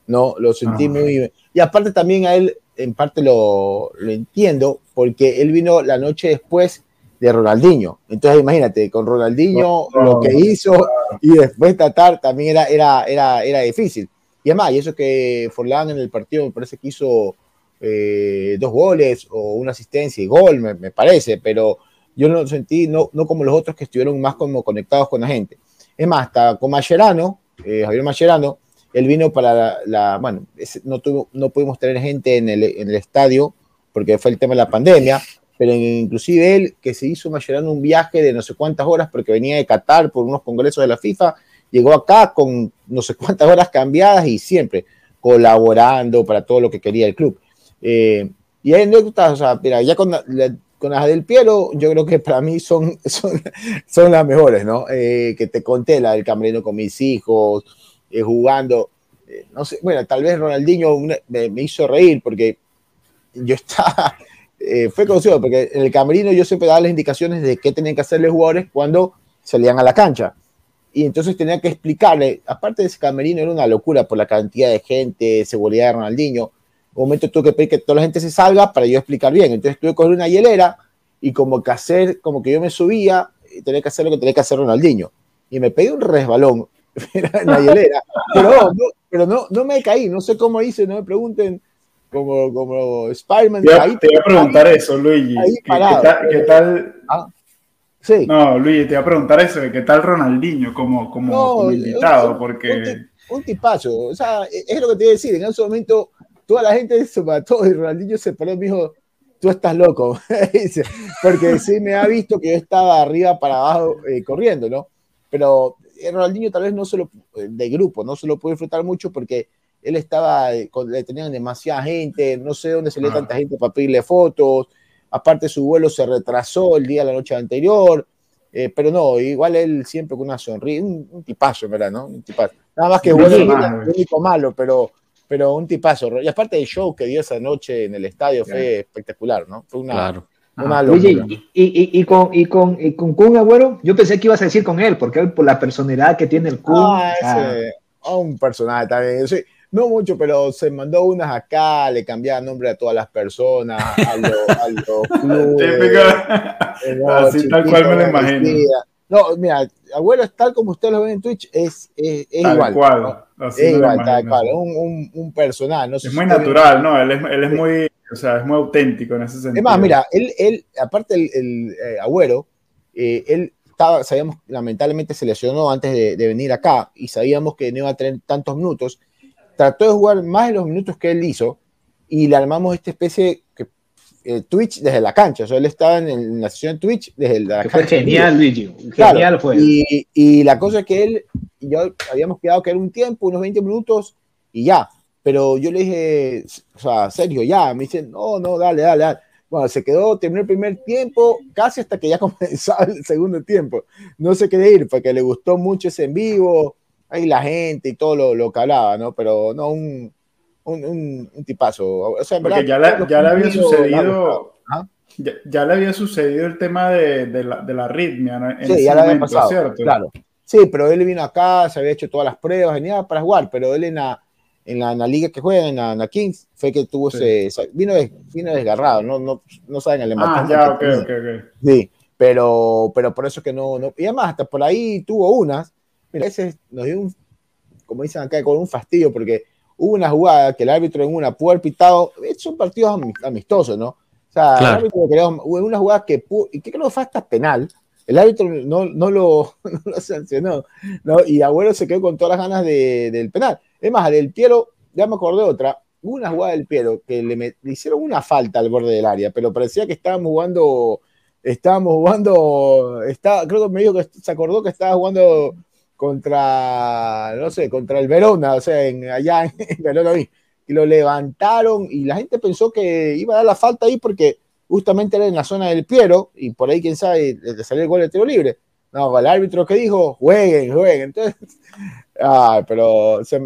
No, lo sentí ah, muy. Y aparte también a él, en parte lo, lo entiendo, porque él vino la noche después de Ronaldinho. Entonces, imagínate, con Ronaldinho lo que hizo y después tratar también era, era, era, era difícil. Y además, y eso que Forlán en el partido me parece que hizo eh, dos goles o una asistencia y gol, me, me, parece, pero yo no lo sentí, no, no como los otros que estuvieron más como conectados con la gente. Es más, hasta con Mascherano, eh, Javier Mascherano, él vino para la, la bueno, no, tuvo, no pudimos tener gente en el, en el, estadio porque fue el tema de la pandemia, pero inclusive él, que se hizo Mascherano un viaje de no sé cuántas horas porque venía de Qatar por unos congresos de la FIFA, llegó acá con no sé cuántas horas cambiadas y siempre colaborando para todo lo que quería el club. Eh, y hay anécdotas, o sea, mira, ya con, la, con las del Piero, yo creo que para mí son, son, son las mejores, ¿no? Eh, que te conté la del camerino con mis hijos, eh, jugando, eh, no sé, bueno, tal vez Ronaldinho me, me hizo reír porque yo estaba, eh, fue conocido, porque en el camerino yo siempre daba las indicaciones de qué tenían que hacer los jugadores cuando salían a la cancha. Y entonces tenía que explicarle, aparte de ese camerino era una locura por la cantidad de gente, seguridad de Ronaldinho, un momento tuve que pedir que toda la gente se salga para yo explicar bien. Entonces tuve que coger una hielera y como que hacer, como que yo me subía y tenía que hacer lo que tenía que hacer Ronaldinho. Y me pedí un resbalón en la hielera. Pero, no, pero no, no me caí, no sé cómo hice, no me pregunten como, como Spider-Man. Te, te voy a preguntar ahí, eso, Luigi. ¿Qué, parado, ¿qué, tal? Qué tal ah, sí. No, Luigi, te voy a preguntar eso, ¿qué tal Ronaldinho como, como, no, como invitado? Un, porque... Un, un, tipazo, o sea, es lo que te iba a decir, en ese momento toda la gente se mató y Ronaldinho se paró y me dijo, tú estás loco, porque sí me ha visto que yo estaba arriba para abajo eh, corriendo, ¿no? Pero eh, Ronaldinho tal vez no solo eh, de grupo, no se lo puede disfrutar mucho porque él estaba, eh, le tenían demasiada gente, no sé dónde se le ah. tanta gente para pedirle fotos, aparte su vuelo se retrasó el día, la noche anterior, eh, pero no, igual él siempre con una sonrisa, un, un tipazo, ¿verdad? ¿no? Un tipazo. Nada más que bueno, el único malo, pero pero un tipazo. Y aparte del show que dio esa noche en el estadio fue yeah. espectacular, ¿no? Fue una, claro. una Oye, y, y, y, con, y, con, y con Kun Agüero, yo pensé que ibas a decir con él, porque él, por la personalidad que tiene el Kun. Ah, ese, ah. un personaje también. Sí, no mucho, pero se mandó unas acá, le cambiaba nombre a todas las personas, a los clubes. Así tal cual me lo imagino. No, mira, abuelo es tal como ustedes lo ven en Twitch, es, es, es tal igual. Cual. Es igual, tal cual, un, un, un personal. No es muy natural, ¿no? Él es, él es muy, o sea, es muy auténtico en ese sentido. Es más, mira, él, él aparte el, el eh, abuelo, eh, él estaba, sabíamos, lamentablemente se lesionó antes de, de, venir acá y sabíamos que no iba a tener tantos minutos. Trató de jugar más de los minutos que él hizo y le armamos esta especie que eh, Twitch desde la cancha. O sea, él estaba en, en la sesión Twitch desde la cancha. Fue genial, Luigi. Claro, Genial fue. Y, y, la cosa es que él y yo habíamos quedado que era un tiempo, unos 20 minutos y ya. Pero yo le dije, o sea, Sergio, ya. Me dicen, no, no, dale, dale, dale. Bueno, se quedó, terminó el primer tiempo, casi hasta que ya comenzaba el segundo tiempo. No se quería ir porque le gustó mucho ese en vivo, ahí la gente y todo lo, lo que hablaba, ¿no? Pero no, un, un, un, un tipazo. O sea, en Porque verdad, ya, le, ya le había sucedido. ¿Ah? Ya, ya, le había sucedido el tema de, de, la, de la arritmia, ¿no? En sí, ya le había pasado, ¿cierto? claro. Sí, pero él vino acá, se había hecho todas las pruebas, venía para jugar, pero él en la, en la, en la liga que juega, en la, en la, Kings, fue que tuvo sí. ese, vino, des, vino desgarrado, no, no, no saben el Ah, ya, ok, ok, ok. Sí, pero, pero por eso que no, no, y además hasta por ahí tuvo unas, mira, ese nos dio un, como dicen acá, con un fastidio, porque hubo una jugada que el árbitro en una pudo haber pitado, son partidos amistosos, ¿no? O sea, claro. el árbitro una jugada que y que creo que fue hasta penal, el árbitro no, no, lo, no, lo, sancionó, ¿no? Y Abuelo se quedó con todas las ganas de, del penal. Es más, del Piero, ya me acordé otra, hubo una jugada del Piero que le, hicieron una falta al borde del área, pero parecía que estábamos jugando, estábamos jugando, estaba, creo que me dijo que se acordó que estaba jugando contra, no sé, contra el Verona, o sea, en, allá en, en Verona, y lo levantaron y la gente pensó que iba a dar la falta ahí porque justamente era en la zona del Piero, y por ahí, quién sabe, le salió el gol de tiro libre. No, el árbitro que dijo, jueguen, jueguen. Entonces, ah, pero se,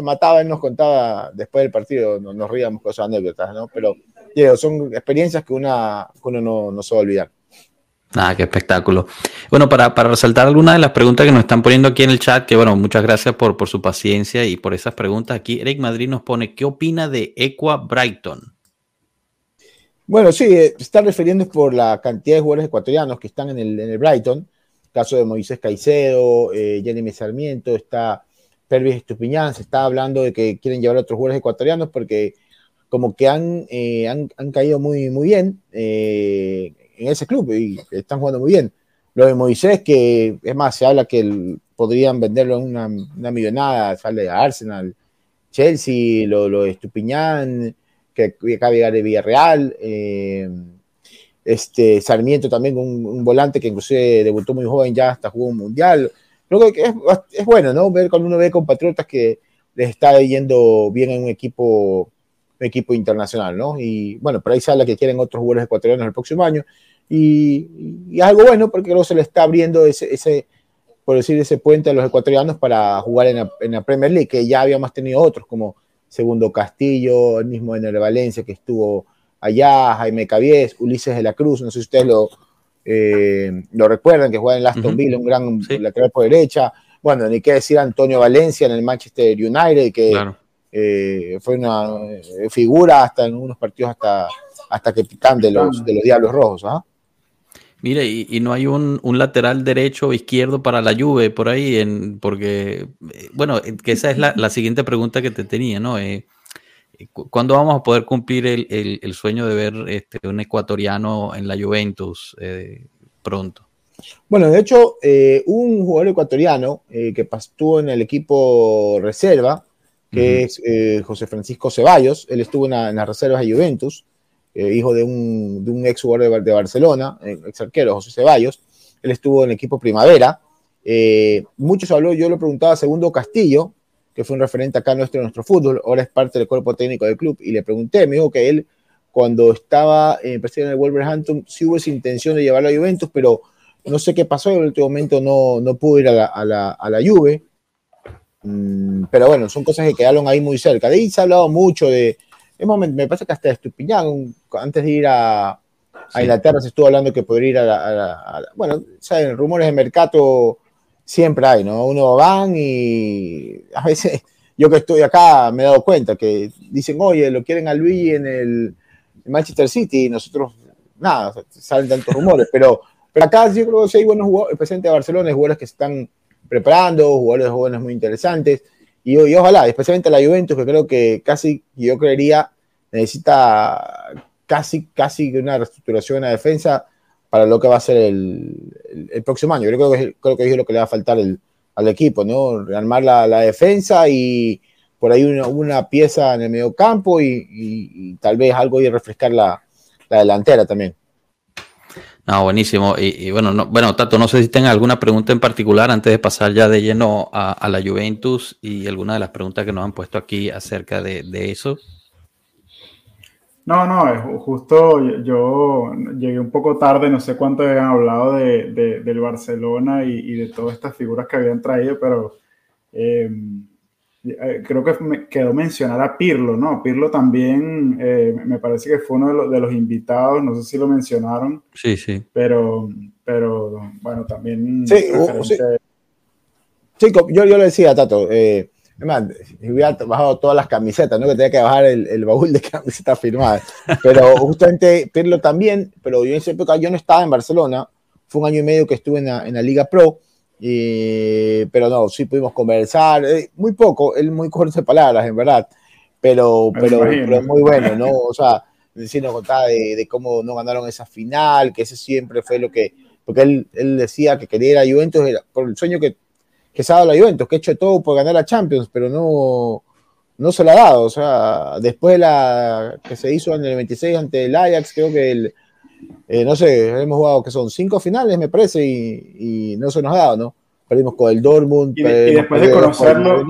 mataba, él nos contaba después del partido, nos, nos ríamos cosas anécdotas, ¿no? Pero digo, son experiencias que, una, uno no, no se va a olvidar. Nada, qué espectáculo. Bueno, para, para, resaltar algunas de las preguntas que nos están poniendo aquí en el chat, que bueno, muchas gracias por, por su paciencia y por esas preguntas. Aquí Eric Madrid nos pone, ¿qué opina de Equa Brighton? Bueno, sí, se está refiriendo por la cantidad de jugadores ecuatorianos que están en el, en el Brighton. Caso de Moisés Caicedo, eh, Jeremy Sarmiento, está Pervis Estupiñán, se está hablando de que quieren llevar a otros jugadores ecuatorianos porque como que han, eh, han, han, caído muy, muy bien eh, en ese club y están jugando muy bien. Lo de Moisés, que es más, se habla que el, podrían venderlo en una, una millonada, sale de Arsenal, Chelsea, lo, lo de Estupiñán, que acaba de llegar de Villarreal, eh, este Sarmiento también, un, un, volante que inclusive debutó muy joven, ya hasta jugó un mundial. Creo que es, es, bueno, ¿no? Ver cuando uno ve compatriotas que les está yendo bien en un equipo, un equipo internacional, ¿no? Y bueno, por ahí se habla que quieren otros jugadores ecuatorianos el próximo año. Y, algo bueno porque luego se le está abriendo ese, ese, por decir, ese puente a los ecuatorianos para jugar en la, en la Premier League, que ya habíamos tenido otros, como Segundo Castillo, el mismo en el Valencia que estuvo allá, Jaime Cabies, Ulises de la Cruz, no sé si ustedes lo, eh, lo recuerdan, que juega en el Aston Villa, uh -huh. un gran sí. lateral por derecha. Bueno, ni qué decir Antonio Valencia en el Manchester United, que claro. eh, fue una figura hasta en unos partidos hasta, hasta capitán de los, de los Diablos Rojos. ¿ah? Mire, y, y, no hay un, un, lateral derecho o izquierdo para la Juve por ahí, en, porque, bueno, que esa es la, la siguiente pregunta que te tenía, ¿no? Eh, ¿Cuándo vamos a poder cumplir el, el, el sueño de ver este, un ecuatoriano en la Juventus eh, pronto? Bueno, de hecho, eh, un jugador ecuatoriano eh, que estuvo en el equipo reserva, que uh -huh. es eh, José Francisco Ceballos, él estuvo en, la, en las reservas de Juventus, eh, hijo de un, de un, ex jugador de, de Barcelona, eh, ex arquero, José Ceballos, él estuvo en el equipo Primavera. muchos habló, yo le preguntaba a Segundo Castillo, que fue un referente acá nuestro, nuestro fútbol, ahora es parte del cuerpo técnico del club, y le pregunté, me dijo que él, cuando estaba eh, en el Wolverhampton, sí hubo esa intención de llevarlo a Juventus, pero no sé qué pasó, en el último momento no, no pudo ir a la, a la, a la Juve, mm, pero bueno, son cosas que quedaron ahí muy cerca. De ahí se ha hablado mucho de, me, parece que hasta Estupiñán, antes de ir a, a sí. Inglaterra se estuvo hablando que podría ir a la, a la, a la bueno, saben, rumores de mercado siempre hay, ¿no? Uno van y a veces yo que estoy acá me he dado cuenta que dicen, oye, lo quieren a Luigi en el Manchester City y nosotros, nada, salen tantos rumores, pero, pero acá yo creo que sí hay buenos jugadores, el presidente de Barcelona, hay jugadores que se están preparando, jugadores jóvenes muy interesantes, y, y, ojalá, especialmente la Juventus, que creo que casi, yo creería, necesita casi, casi una reestructuración en la defensa para lo que va a ser el, el, el próximo año. Yo creo que, creo que es lo que le va a faltar el, al equipo, ¿no? Rearmar la, la, defensa y por ahí una, una pieza en el medio campo y, y, y, tal vez algo y refrescar la, la delantera también. No, buenísimo. Y, bueno, no, bueno, Tato, no sé si tenga alguna pregunta en particular antes de pasar ya de lleno a, la Juventus y alguna de las preguntas que nos han puesto aquí acerca de, eso. No, no, justo yo llegué un poco tarde, no sé cuánto habían hablado de, de, del Barcelona y, y, de todas estas figuras que habían traído, pero eh, creo que me quedó mencionar a Pirlo, ¿no? Pirlo también eh, me parece que fue uno de los, de los, invitados, no sé si lo mencionaron. Sí, sí. Pero, pero bueno, también... Sí, uh, sí. sí yo, yo le decía a Tato, eh, Además, hubiera bajado todas las camisetas, ¿no? Que tenía que bajar el, el baúl de camisetas firmadas. Pero justamente Pirlo también, pero yo en esa época yo no estaba en Barcelona, fue un año y medio que estuve en la, en la Liga Pro, y, pero no, sí pudimos conversar, eh, muy poco, él muy corto de palabras, en verdad, pero, pero, pero, muy bueno, ¿no? O sea, decir, nos contaba de, de, cómo no ganaron esa final, que ese siempre fue lo que, porque él, él decía que quería ir a Juventus era por el sueño que que se ha dado la Juventus, que ha hecho todo por ganar la Champions, pero no, no se la ha dado. O sea, después de la que se hizo en el 26 ante el Ajax, creo que el, eh, no sé, hemos jugado que son cinco finales, me parece, y, y, no se nos ha dado, ¿no? Perdimos con el Dortmund. Y, y después de conocerlo,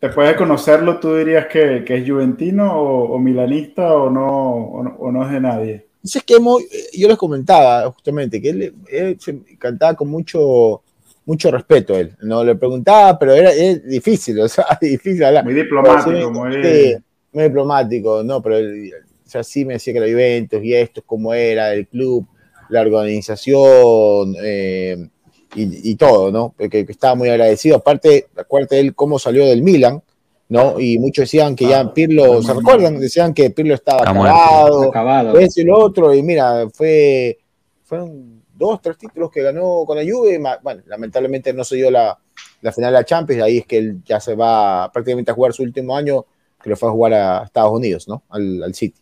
después de conocerlo, ¿tú dirías que, que es juventino o, o, milanista o no, o no, o no es de nadie? Es que hemos, yo les comentaba justamente que él, él cantaba con mucho mucho respeto él. No le preguntaba, pero era, es difícil, o sea, difícil hablar. Muy diplomático, muy... Sí, muy diplomático, no, pero él, sea, sí me decía que la Juventus y esto, cómo era el club, la organización eh, y, y, todo, ¿no? Que, que, estaba muy agradecido. Aparte, acuérdate él cómo salió del Milan, ¿no? Y muchos decían que ya Pirlo, ¿se recuerdan? Decían que Pirlo estaba acabado, acabado, eso y lo otro, y mira, fue, fue un dos, tres títulos que ganó con la Juve. Bueno, lamentablemente no se dio la, la final de la Champions, ahí es que él ya se va prácticamente a jugar su último año, que lo fue a jugar a Estados Unidos, ¿no? Al, al City.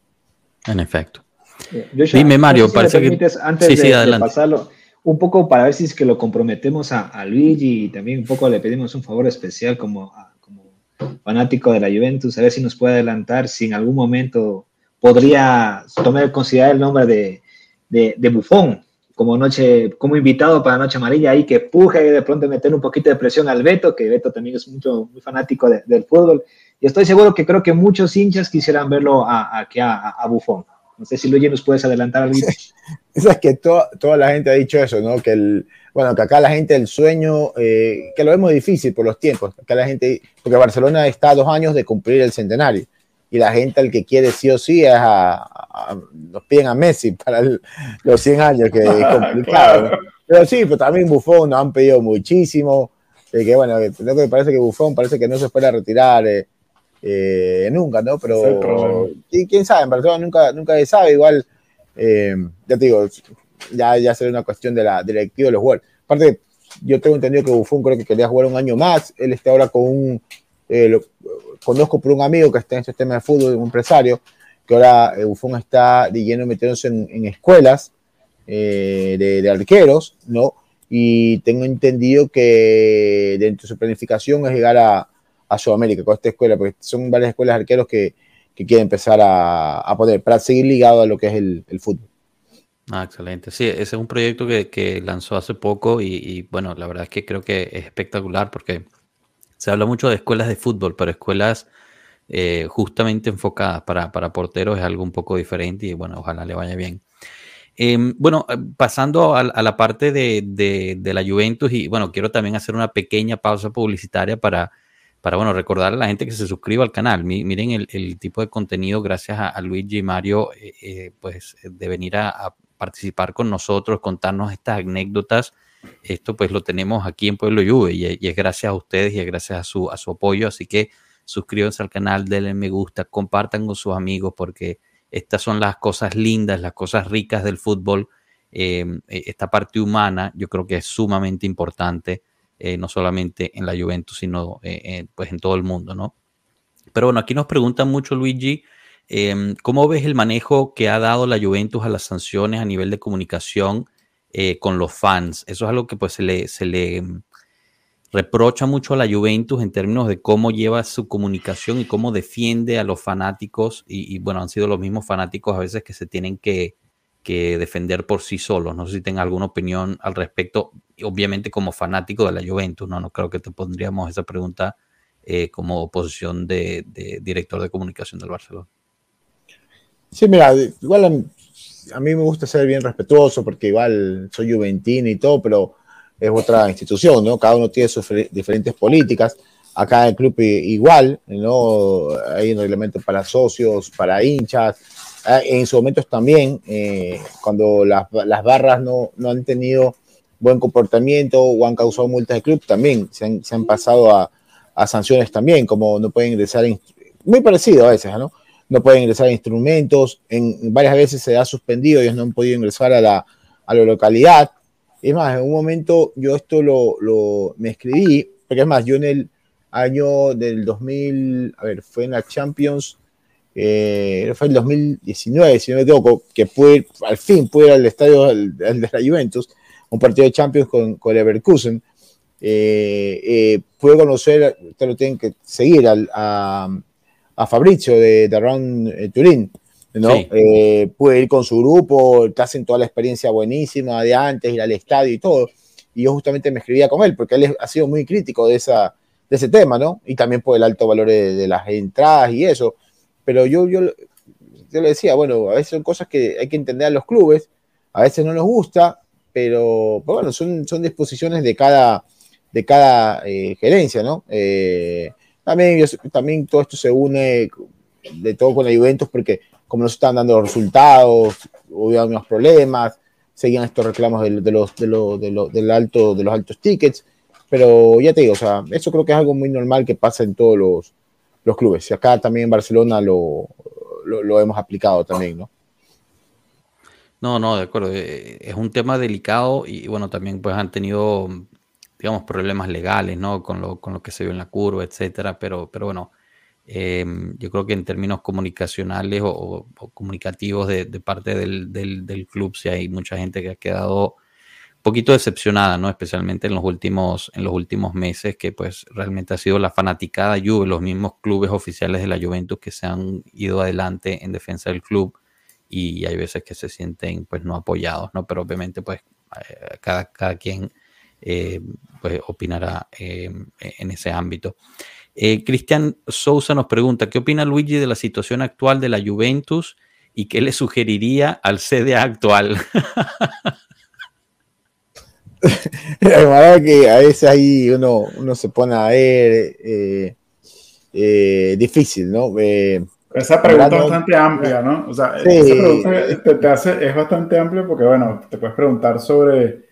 En efecto. Ya, Dime, Mario, si parece que... Antes sí, de, sí, de, pasarlo, un poco para ver si es que lo comprometemos a, a, Luigi y también un poco le pedimos un favor especial como, a, como fanático de la Juventus, a ver si nos puede adelantar si en algún momento podría tomar considerar el nombre de, de, de Buffon como noche, como invitado para Noche Amarilla, ahí que puje y de pronto meter un poquito de presión al Beto, que Beto también es mucho, muy fanático de, del fútbol. Y estoy seguro que creo que muchos hinchas quisieran verlo aquí a, a, a, Bufón. No sé si Luigi nos puedes adelantar algo. Sí. Es que to, toda la gente ha dicho eso, ¿no? Que el, bueno, que acá la gente el sueño, eh, que lo vemos difícil por los tiempos. Acá la gente, porque Barcelona está a dos años de cumplir el centenario y la gente al que quiere sí o sí es a, a nos piden a Messi para el, los 100 años, que es complicado. ¿no? Pero sí, pero también Buffon nos han pedido muchísimo. Eh, que bueno, lo que parece que Buffon parece que no se espera retirar eh, eh, nunca, ¿no? Pero sí, quién sabe, en verdad nunca, nunca se sabe. Igual, eh, ya te digo, ya, ya será una cuestión de la directiva de los jugadores. Aparte, yo tengo entendido que Buffon creo que quería jugar un año más. Él está ahora con un. Lo, conozco por un amigo que está en este tema de fútbol, un empresario, que ahora eh, Buffon está lleno metiéndose en, en escuelas eh, de, de, arqueros, ¿no? Y tengo entendido que dentro de su planificación es llegar a, a Sudamérica con esta escuela, porque son varias escuelas arqueros que, que quieren empezar a, a, poner para seguir ligado a lo que es el, el fútbol. Ah, excelente. Sí, ese es un proyecto que, que lanzó hace poco y, bueno, la verdad es que creo que es espectacular porque se habla mucho de escuelas de fútbol, pero escuelas eh, justamente enfocadas para, para, porteros es algo un poco diferente y bueno, ojalá le vaya bien. Eh, bueno, pasando a, a la parte de, de, de, la Juventus y bueno, quiero también hacer una pequeña pausa publicitaria para, para bueno, recordar a la gente que se suscriba al canal. miren el, tipo de contenido gracias a, a Luigi y Mario, eh, eh pues de venir a, participar con nosotros, contarnos estas anécdotas esto pues lo tenemos aquí en Pueblo Juve y, es gracias a ustedes y es gracias a su, a su apoyo. Así que suscríbanse al canal, denle me gusta, compartan con sus amigos porque estas son las cosas lindas, las cosas ricas del fútbol. Eh, esta parte humana yo creo que es sumamente importante, eh, no solamente en la Juventus, sino eh, pues en todo el mundo, ¿no? Pero bueno, aquí nos preguntan mucho, Luigi, em, ¿cómo ves el manejo que ha dado la Juventus a las sanciones a nivel de comunicación con los fans? Eso es algo que pues se le, se le em, reprocha mucho a la Juventus en términos de cómo lleva su comunicación y cómo defiende a los fanáticos. Y, bueno, han sido los mismos fanáticos a veces que se tienen que, defender por sí solos. No sé si tenga alguna opinión al respecto, obviamente como fanático de la Juventus, no, no creo que te pondríamos esa pregunta eh, como posición de, director de comunicación del Barcelona. Sí, mira, igual a, a, mí me gusta ser bien respetuoso porque igual soy juventino y todo, pero es otra institución, ¿no? Cada uno tiene sus diferentes políticas. Acá en el club igual, ¿no? Hay un para socios, para hinchas. Ah, en sus momentos también, eh, cuando las, las barras no, no, han tenido buen comportamiento o han causado multas de club, también se han, se han pasado a, a, sanciones también, como no pueden ingresar, muy parecido a veces, ¿no? No pueden ingresar a instrumentos, en, varias veces se ha suspendido, ellos no han podido ingresar a la, a la localidad, es más, en un momento yo esto lo, lo, me escribí, porque es más, yo en el año del 2000, a ver, fue en la Champions, eh, fue el 2019, si no me equivoco, que pude, al fin pude ir al estadio de la Juventus, un partido de Champions con, con Leverkusen. Eh, eh, pude conocer, ustedes lo tienen que seguir, a, a Fabrizio de, de Round eh, Turín, ¿no? Eh, pude ir con su grupo, te hacen toda la experiencia buenísima de antes, ir al estadio y todo. Y yo justamente me escribía con él, porque él ha sido muy crítico de, esa, de ese tema, ¿no? Y también por el alto valor de, las entradas y eso. Pero yo, yo, yo, le decía, bueno, a veces son cosas que hay que entender a los clubes, a veces no nos gusta, pero, bueno, son, son disposiciones de cada, de cada eh, gerencia, ¿no? Eh, también, también todo esto se une de todo con la Juventus porque como no se estaban dando los resultados, hubo unos problemas, seguían estos reclamos de, los, de, del alto, de los altos tickets, pero ya te digo, o sea, eso creo que es algo muy normal que pasa en todos los, los clubes. Y acá también en Barcelona lo, lo, hemos aplicado también, ¿no? No, no, de acuerdo. Eh, es un tema delicado y bueno, también pues han tenido, digamos, problemas legales, ¿no? Con lo, con lo que se vio en la curva, etcétera, pero, pero bueno, Em, yo creo que en términos comunicacionales o, comunicativos de, parte del, del, club, sí hay mucha gente que ha quedado poquito decepcionada, ¿no? Especialmente en los últimos, en los últimos meses, que pues realmente ha sido la fanaticada Juve, los mismos clubes oficiales de la Juventus que se han ido adelante en defensa del club y hay veces que se sienten pues no apoyados, ¿no? Pero obviamente pues eh, cada, cada quien eh, pues opinará em, en ese ámbito. Eh, Cristian Sousa nos pregunta, ¿qué opina Luigi de la situación actual de la Juventus y qué le sugeriría al CDA actual? la verdad que a veces ahí uno, uno se pone a ver eh, eh, difícil, ¿no? esa pregunta es bastante amplia, ¿no? O sea, esa pregunta te, hace, es bastante amplia porque, bueno, te puedes preguntar sobre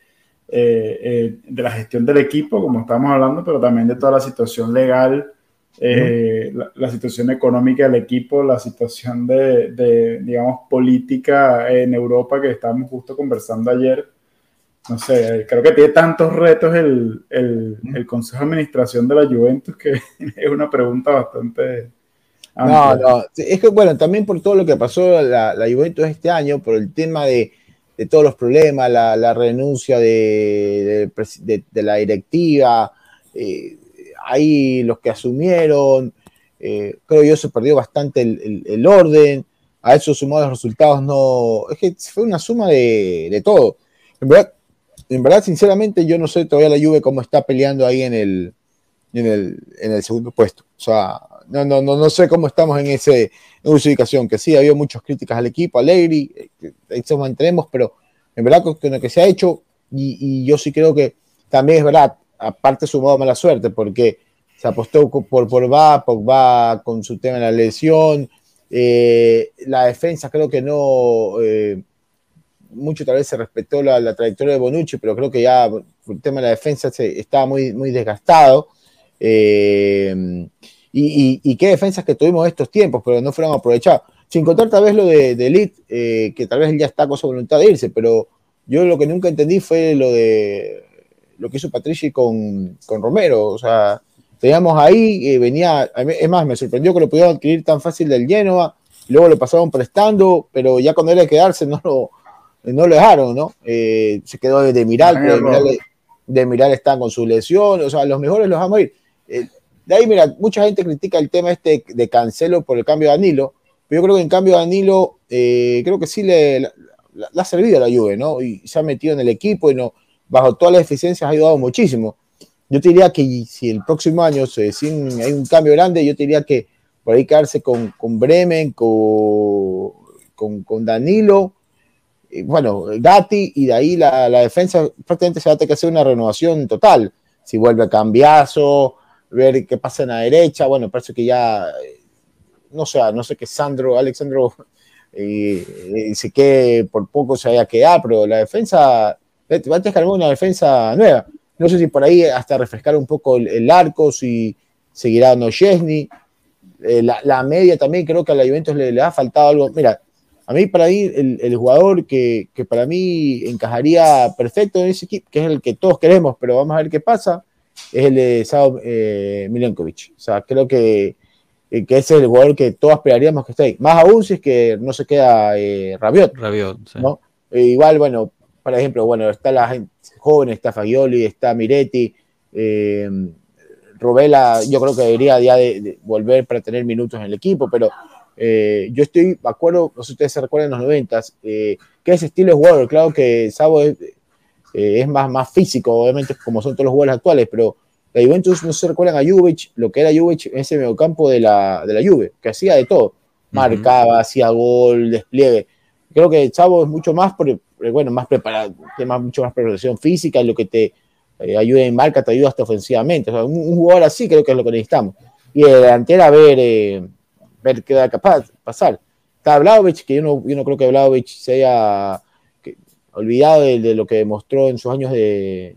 de la gestión del equipo, como estamos hablando, pero también de toda la situación legal eh, la, situación económica del equipo, la situación de, digamos, política en Europa que estábamos justo conversando ayer. No sé, creo que tiene tantos retos el, el, Consejo de Administración de la Juventus que es una pregunta bastante... No, no, es que bueno, también por todo lo que pasó la, la Juventus este año, por el tema de, de todos los problemas, la, la renuncia de, de, la directiva, eh, ahí los que asumieron, eh, creo yo se perdió bastante el, orden, a eso sumado los resultados no, es que fue una suma de, todo. En verdad, en verdad, sinceramente, yo no sé todavía la Juve cómo está peleando ahí en el, en el, segundo puesto. O sea, no, no, no, no sé cómo estamos en, ese, en esa ubicación, que sí, había muchas críticas al equipo, a Alegri, eh, ahí se mantenemos, pero en verdad con lo que se ha hecho, y, yo sí creo que también es verdad, aparte sumado mala suerte, porque se apostó por, va, va con su tema de la lesión, eh, la defensa creo que no, eh, mucho tal vez se respetó la, trayectoria de Bonucci, pero creo que ya el tema de la defensa se, estaba muy, muy desgastado. Eh, y, qué defensas que tuvimos estos tiempos, pero no fueron aprovechados. Sin contar tal vez lo de, Elite, eh, que tal vez él ya está con su voluntad de irse, pero yo lo que nunca entendí fue lo de lo que hizo Patrici con, con Romero. O sea, teníamos ahí, eh, venía, es más, me sorprendió que lo pudieran adquirir tan fácil del Genoa, luego lo pasaron prestando, pero ya cuando era de quedarse no lo, no lo dejaron, ¿no? Eh, se quedó de, Miral, de Miral, está con su lesión, o sea, los mejores los vamos a ir. De ahí, mira, mucha gente critica el tema este de Cancelo por el cambio de Danilo, pero yo creo que en cambio Danilo, eh, creo que sí le, ha servido a la Juve, ¿no? Y se ha metido en el equipo y no, bajo todas las deficiencias ha ayudado muchísimo. Yo te diría que si el próximo año se, si hay un cambio grande, yo te diría que por ahí quedarse con, con Bremen, con, con, Danilo, y bueno, Gatti, y de ahí la, defensa prácticamente se va a tener que hacer una renovación total. Si vuelve a Cambiazo, ver qué pasa en la derecha. Bueno, parece que ya, no sé, no sé qué Sandro, Alexandro, eh, sé que por poco se vaya a pero la defensa, va a tener una defensa nueva. No sé si por ahí hasta refrescar un poco el, arco, si seguirá no. Eh, la, media también creo que a la Juventus le, ha faltado algo. Mira, a mí para mí el, jugador que, que, para mí encajaría perfecto en ese equipo, que es el que todos queremos, pero vamos a ver qué pasa, es el de Sao eh, Milenkovic. O sea, creo que, eh, que ese es el jugador que todos esperaríamos que esté ahí. Más aún si es que no se queda eh, Rabiot. Rabiot, ¿no? Eh, igual, bueno, por ejemplo, bueno, está la gente joven, está Fagioli, está Miretti, eh, Robela, yo creo que debería ya de, volver para tener minutos en el equipo, pero yo estoy de acuerdo, no sé si ustedes se recuerdan en los noventas, que ese estilo de jugador, claro que Sabo es, eh, es más, más físico, obviamente, como son todos los jugadores actuales, pero la Juventus no se recuerdan a Juvic, lo que era Juvic en ese mediocampo de la, de la Juve, que hacía de todo, marcaba, hacía gol, despliegue. Creo que Chavo es mucho más, bueno, más preparado, tiene mucho más preparación física, lo que te eh, ayuda en marca, te ayuda hasta ofensivamente. un, jugador así creo que es lo que necesitamos. Y de delantera a ver, eh, ver qué da capaz pasar. Está Vlaovic, que yo no, yo no creo que Vlaovic sea olvidado de, lo que demostró en sus años de,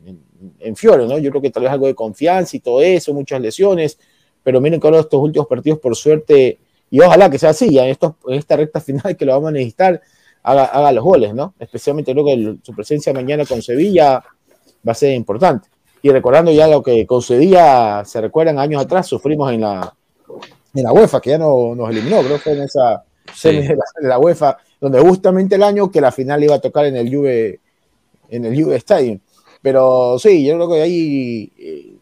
en, Fiore, ¿no? Yo creo que tal vez algo de confianza y todo eso, muchas lesiones, pero miren que ahora estos últimos partidos, por suerte, y ojalá que sea así, ya en, en esta recta final que lo vamos a necesitar, haga, los goles, ¿no? Especialmente creo que su presencia mañana con Sevilla va a ser importante. Y recordando ya lo que con Sevilla, se recuerdan años atrás, sufrimos en la, en la UEFA, que ya no, nos eliminó, creo que fue en esa de la UEFA donde justamente el año que la final iba a tocar en el Juve, en el Juve Stadium. Pero sí, yo creo que ahí, eh,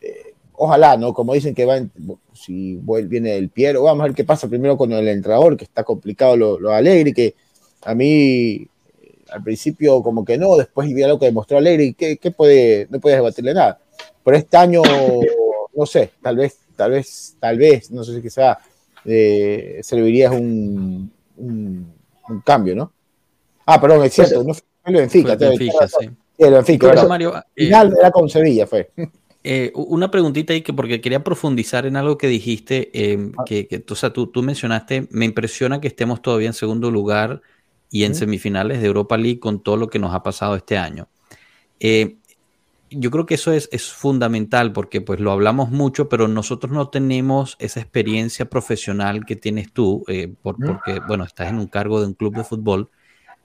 eh, ojalá, ¿no? Como dicen que va, si viene el Piero, vamos a ver qué pasa primero con el entrenador, que está complicado lo, lo Alegre, que a mí al principio como que no, después vi algo que demostró Alegre, ¿qué, qué puede, no puedes debatirle nada. Por este año, no sé, tal vez, tal vez, tal vez, no sé si quizá eh, serviría un, un, cambio, ¿no? Ah, perdón, es cierto, no fue Benfica. Fue Benfica, sí. El Benfica, Mario, eh, final era con Sevilla, fue. Eh, una preguntita ahí que porque quería profundizar en algo que dijiste, eh, ah. que, que o sea, tú, tú, mencionaste, me impresiona que estemos todavía en segundo lugar y en semifinales de Europa League con todo lo que nos ha pasado este año. Eh, yo creo que eso es, es, fundamental porque pues lo hablamos mucho, pero nosotros no tenemos esa experiencia profesional que tienes tú, eh, porque, bueno, estás en un cargo de un club de fútbol.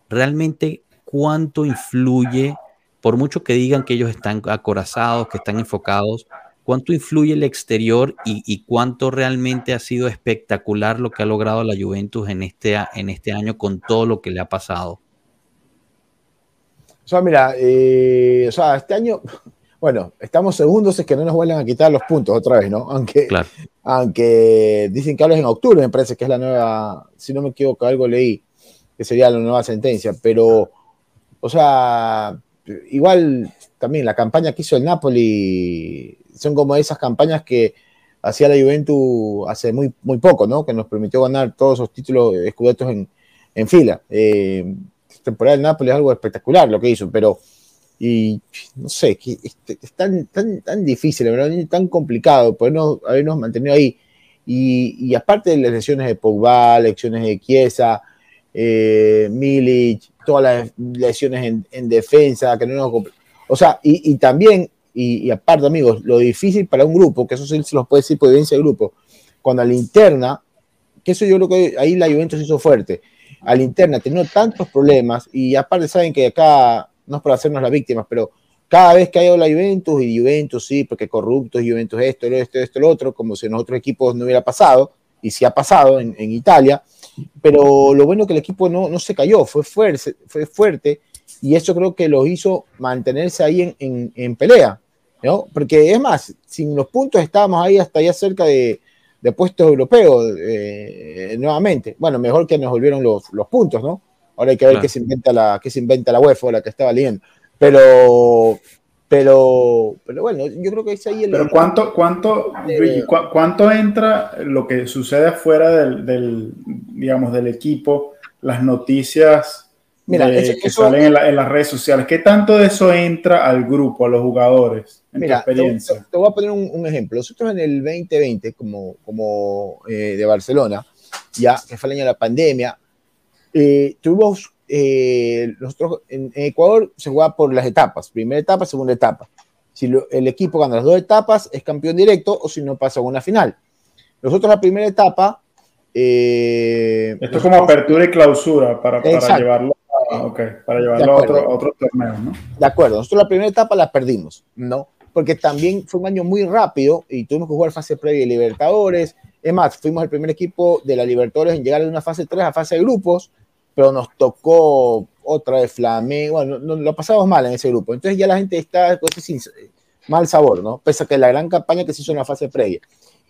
Realmente, ¿cuánto influye, por mucho que digan que ellos están acorazados, que están enfocados, cuánto influye el exterior y, y cuánto realmente ha sido espectacular lo que ha logrado la Juventus en este, en este año con todo lo que le ha pasado? O sea, mira, eh, o sea, este año, bueno, estamos segundos, es que no nos vuelvan a quitar los puntos otra vez, ¿no? Aunque, aunque dicen que hablas en octubre, me parece que es la nueva, si no me equivoco, algo leí, que sería la nueva sentencia, pero, o sea, igual también la campaña que hizo el Napoli son como esas campañas que hacía la Juventus hace muy, muy poco, ¿no? Que nos permitió ganar todos esos títulos escudetos en, en fila. Eh, temporada del Napoli es algo espectacular lo que hizo, pero y no sé, este, es, tan, tan, tan difícil, ¿verdad? tan complicado podernos, habernos mantenido ahí. Y, aparte de las lesiones de Pogba, lesiones de Chiesa, eh, Milic, todas las lesiones en, defensa, que no nos... O sea, y, también, y, aparte, amigos, lo difícil para un grupo, que eso sí se los puede decir por evidencia del grupo, cuando a la interna, que eso yo creo que ahí la Juventus hizo fuerte, a la interna teniendo tantos problemas, y aparte saben que acá, no es por hacernos las víctimas, pero cada vez que ha ido la Juventus, y Juventus sí, porque corruptos, Juventus esto, esto, esto, lo otro, como si en otros equipos no hubiera pasado, y sí ha pasado en, Italia, pero lo bueno que el equipo no, no se cayó, fue fuerte, fue fuerte, y eso creo que lo hizo mantenerse ahí en, en, en pelea, ¿no? Porque es más, sin los puntos estábamos ahí hasta ya cerca de, de puestos europeos eh, nuevamente. Bueno, mejor que nos volvieron los, los puntos, ¿no? Ahora hay que ver qué, se inventa la, qué se inventa la UEFA, la que estaba leyendo. Pero, pero, pero bueno, yo creo que es ahí el. Pero ¿cuánto, cuánto, cuánto entra lo que sucede afuera del, del digamos, del equipo, las noticias Mira, que salen en, las redes sociales? ¿Qué tanto de eso entra al grupo, a los jugadores? En mira, experiencia? Te, voy a poner un, ejemplo. Nosotros en el 2020, como, como eh, de Barcelona, ya que fue el año de la pandemia, eh, tuvimos eh, nosotros en, Ecuador se juega por las etapas, primera etapa, segunda etapa. Si el equipo gana las dos etapas, es campeón directo o si no pasa a una final. Nosotros la primera etapa... Esto es como apertura y clausura para, para llevarlo, a, para llevarlo a otro, otro torneo, ¿no? De acuerdo, nosotros la primera etapa la perdimos, ¿no? Porque también fue un año muy rápido y tuvimos que jugar fase previa de Libertadores. Es más, fuimos el primer equipo de la Libertadores en llegar de una fase 3 a fase de grupos pero nos tocó otra de Flamengo, bueno, no, lo pasamos mal en ese grupo. Entonces ya la gente está con ese mal sabor, ¿no? Pese a que la gran campaña que se hizo en la fase previa.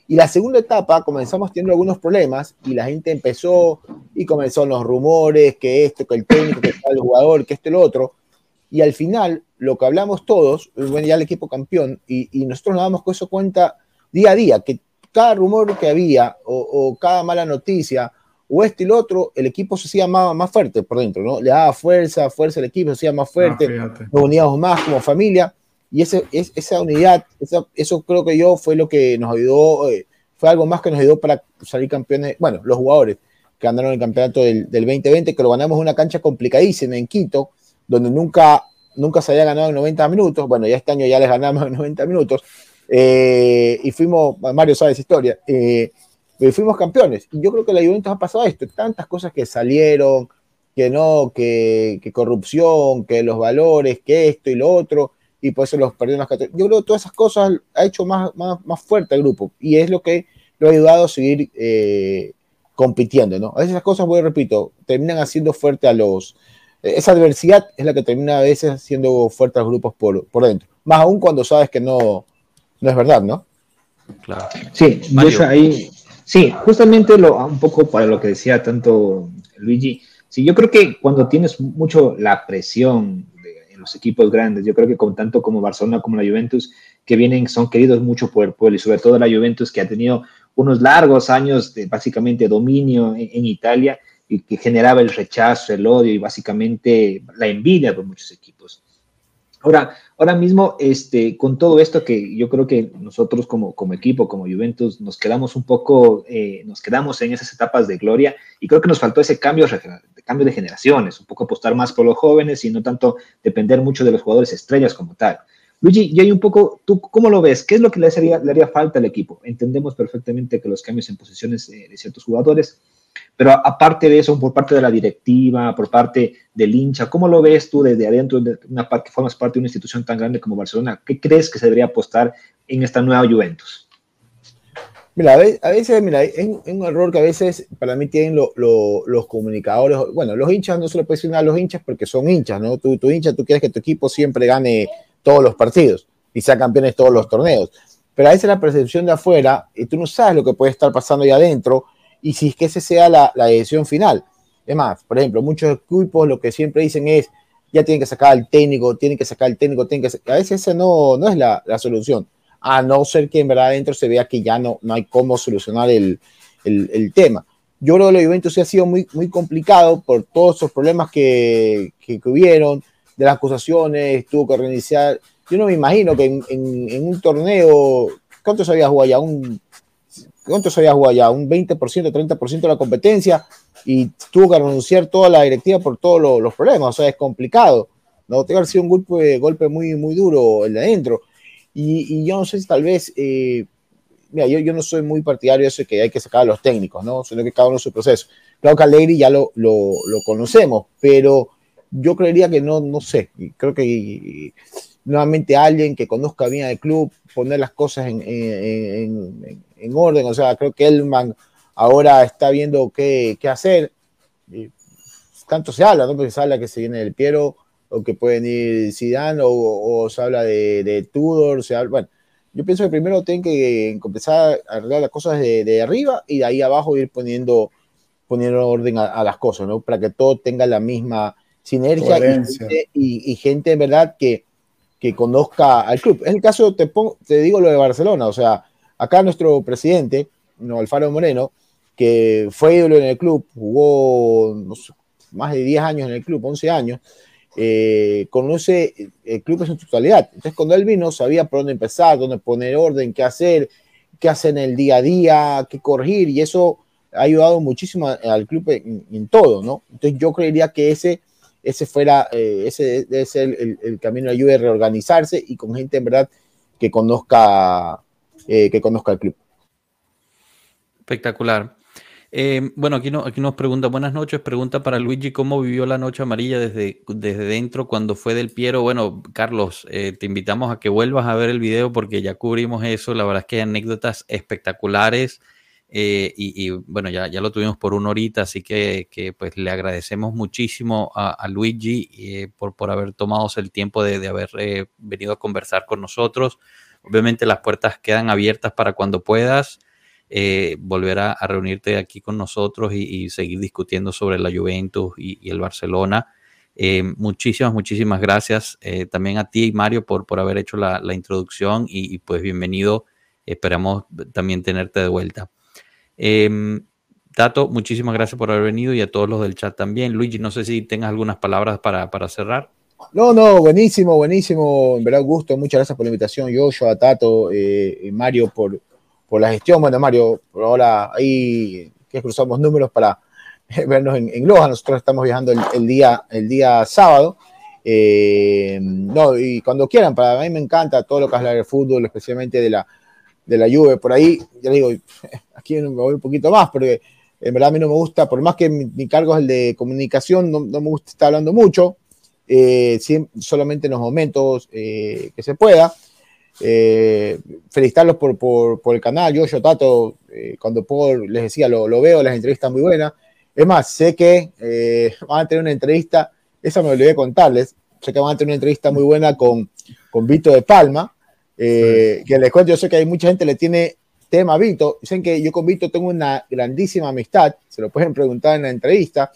Y la segunda etapa comenzamos teniendo algunos problemas y la gente empezó y comenzaron los rumores, que esto, que el técnico, que el jugador, que esto y lo otro. Y al final, lo que hablamos todos, bueno, ya el equipo campeón, y, y nosotros nos damos con eso cuenta día a día, que cada rumor que había o, o cada mala noticia o este y lo otro, el equipo se hacía más, más fuerte por dentro, ¿no? Le daba fuerza, fuerza al equipo, se hacía más fuerte, ah, nos uníamos más como familia, y ese, es, esa unidad, eso creo que yo fue lo que nos ayudó, eh, fue algo más que nos ayudó para salir campeones, bueno, los jugadores que ganaron el campeonato del, del 2020, que lo ganamos en una cancha complicadísima en Quito, donde nunca, nunca se había ganado en 90 minutos, bueno, ya este año ya les ganamos en 90 minutos, eh, y fuimos, Mario sabe esa historia, eh, fuimos campeones. Y yo creo que la Juventus ha pasado esto, tantas cosas que salieron, que no, que, corrupción, que los valores, que esto y lo otro, y por eso los perdieron las Yo creo que todas esas cosas ha hecho más, más, fuerte el grupo, y es lo que lo ha ayudado a seguir eh, compitiendo, ¿no? A veces esas cosas, voy repito, terminan haciendo fuerte a los... Esa adversidad es la que termina a veces haciendo fuerte a los grupos por, por dentro. Más aún cuando sabes que no, no es verdad, ¿no? Claro. Sí, Mario. ahí Sí, justamente lo, un poco para lo que decía tanto Luigi. Sí, yo creo que cuando tienes mucho la presión los equipos grandes, yo creo que con tanto como Barcelona como la Juventus, que vienen, son queridos mucho por el pueblo y sobre todo la Juventus que ha tenido unos largos años de básicamente dominio en Italia y que generaba el rechazo, el odio y básicamente la envidia por muchos equipos. Ahora, ahora mismo, este, con todo esto que yo creo que nosotros como, como equipo, como Juventus, nos quedamos un poco, eh, nos quedamos en esas etapas de gloria y creo que nos faltó ese cambio de, cambio de generaciones, un poco apostar más por los jóvenes y no tanto depender mucho de los jugadores estrellas como tal. Luigi, y hay un poco, ¿tú cómo lo ves? ¿Qué es lo que le haría, le haría falta al equipo? Entendemos perfectamente que los cambios en posiciones eh, de ciertos jugadores pero aparte de eso, por parte de la directiva, por parte del hincha, ¿cómo lo ves tú desde adentro, de una parte, que formas parte de una institución tan grande como Barcelona? ¿Qué crees que se debería apostar en esta nueva Juventus? Mira, a veces, mira, es un error que a veces para mí tienen los comunicadores, bueno, los hinchas no se lo puedes decir a los hinchas porque son hinchas, ¿no? Tu, tu hincha, tú quieres que tu equipo siempre gane todos los partidos y sea campeones todos los torneos. Pero a veces la percepción de afuera, y tú no sabes lo que puede estar pasando ahí adentro, y si es que ese sea la, la decisión final. Es más, por ejemplo, muchos equipos lo que siempre dicen es, ya tienen que sacar al técnico, tienen que sacar al técnico, tienen que A veces esa no, no es la, la, solución, a no ser que en verdad adentro se vea que ya no, no hay cómo solucionar el, el, tema. Yo creo que el evento sí ha sido muy, muy complicado por todos esos problemas que, que, hubieron, de las acusaciones, tuvo que reiniciar. Yo no me imagino que en, en, en un torneo, ¿cuántos había jugado ya? Un ¿cuántos había jugado ya? Un 20%, 30% de la competencia y tuvo que renunciar toda la directiva por todos los, problemas, o sea, es complicado, ¿no? Que haber sido un golpe, golpe muy, muy duro el de adentro. Y, yo no sé si tal vez, eh, mira, yo, yo no soy muy partidario de eso que hay que sacar a los técnicos, ¿no? Sino que cada uno su proceso. Claro que Alegri ya lo, lo, lo conocemos, pero yo creería que no, no sé, creo que nuevamente alguien que conozca bien el club, poner las cosas en, en, en, orden, o sea, creo que Elman ahora está viendo qué, qué hacer. tanto se habla, ¿no? Porque se habla que se viene del Piero, o que pueden ir Zidane, o, o se habla de, de, Tudor, se habla, bueno, yo pienso que primero tienen que empezar a arreglar las cosas de, de arriba y de ahí abajo ir poniendo, poniendo orden a, a, las cosas, ¿no? Para que todo tenga la misma sinergia y gente, y, y gente, en verdad, que, que conozca al club. En el caso, te digo lo de Barcelona, o sea, acá nuestro presidente, no, Alfaro Moreno, que fue ídolo en el club, jugó más de 10 años en el club, 11 años, eh, conoce el club en su totalidad. Entonces, cuando él vino, sabía por dónde empezar, dónde poner orden, qué hacer, qué hacer en el día a día, qué corregir, y eso ha ayudado muchísimo al club en, en todo, ¿no? Entonces, yo creería que ese ese fuera, eh, ese debe ser el, el, camino ayude a reorganizarse y con gente en verdad que conozca, eh, que conozca el club. Espectacular. Eh, bueno, aquí, no, aquí nos pregunta, buenas noches, pregunta para Luigi, ¿cómo vivió la noche amarilla desde, desde dentro cuando fue del Piero? Bueno, Carlos, te invitamos a que vuelvas a ver el video porque ya cubrimos eso, la verdad es que hay anécdotas espectaculares. Eh, y, y, bueno, ya, ya lo tuvimos por una horita, así que, que pues le agradecemos muchísimo a, Luigi eh, por, por haber tomado el tiempo de, haber eh, venido a conversar con nosotros. Obviamente las puertas quedan abiertas para cuando puedas eh, volver a, reunirte aquí con nosotros y, y, seguir discutiendo sobre la Juventus y, y el Barcelona. muchísimas, muchísimas gracias también a ti, Mario, por, por haber hecho la introducción y, pues bienvenido. Esperamos también tenerte de vuelta. Eh, Tato, muchísimas gracias por haber venido y a todos los del chat también. Luigi, no sé si tengas algunas palabras para, para cerrar. No, no, buenísimo, buenísimo. En verdad, gusto. Muchas gracias por la invitación. Yo, yo a Tato, eh, Mario, por, por la gestión. Bueno, Mario, por ahora ahí que cruzamos números para vernos en, en Loja. Nosotros estamos viajando el, día, el día sábado. Eh, no, y cuando quieran, para mí me encanta todo lo que es el fútbol, especialmente de la, de la Juve. Por ahí, ya digo, aquí me voy un poquito más, porque en verdad a mí no me gusta, por más que mi, cargo es el de comunicación, no, no, me gusta estar hablando mucho, eh, solamente en los momentos eh, que se pueda. Eh, felicitarlos por, por, por, el canal, yo, yo Tato, eh, cuando puedo, les decía, lo, lo, veo, las entrevistas muy buenas. Es más, sé que van a tener una entrevista, esa me olvidé contarles, sé que van a tener una entrevista muy buena con, con Vito de Palma, eh, que les cuento, yo sé que hay mucha gente le tiene tema a Vito. Dicen que yo con Vito tengo una grandísima amistad, se lo pueden preguntar en la entrevista,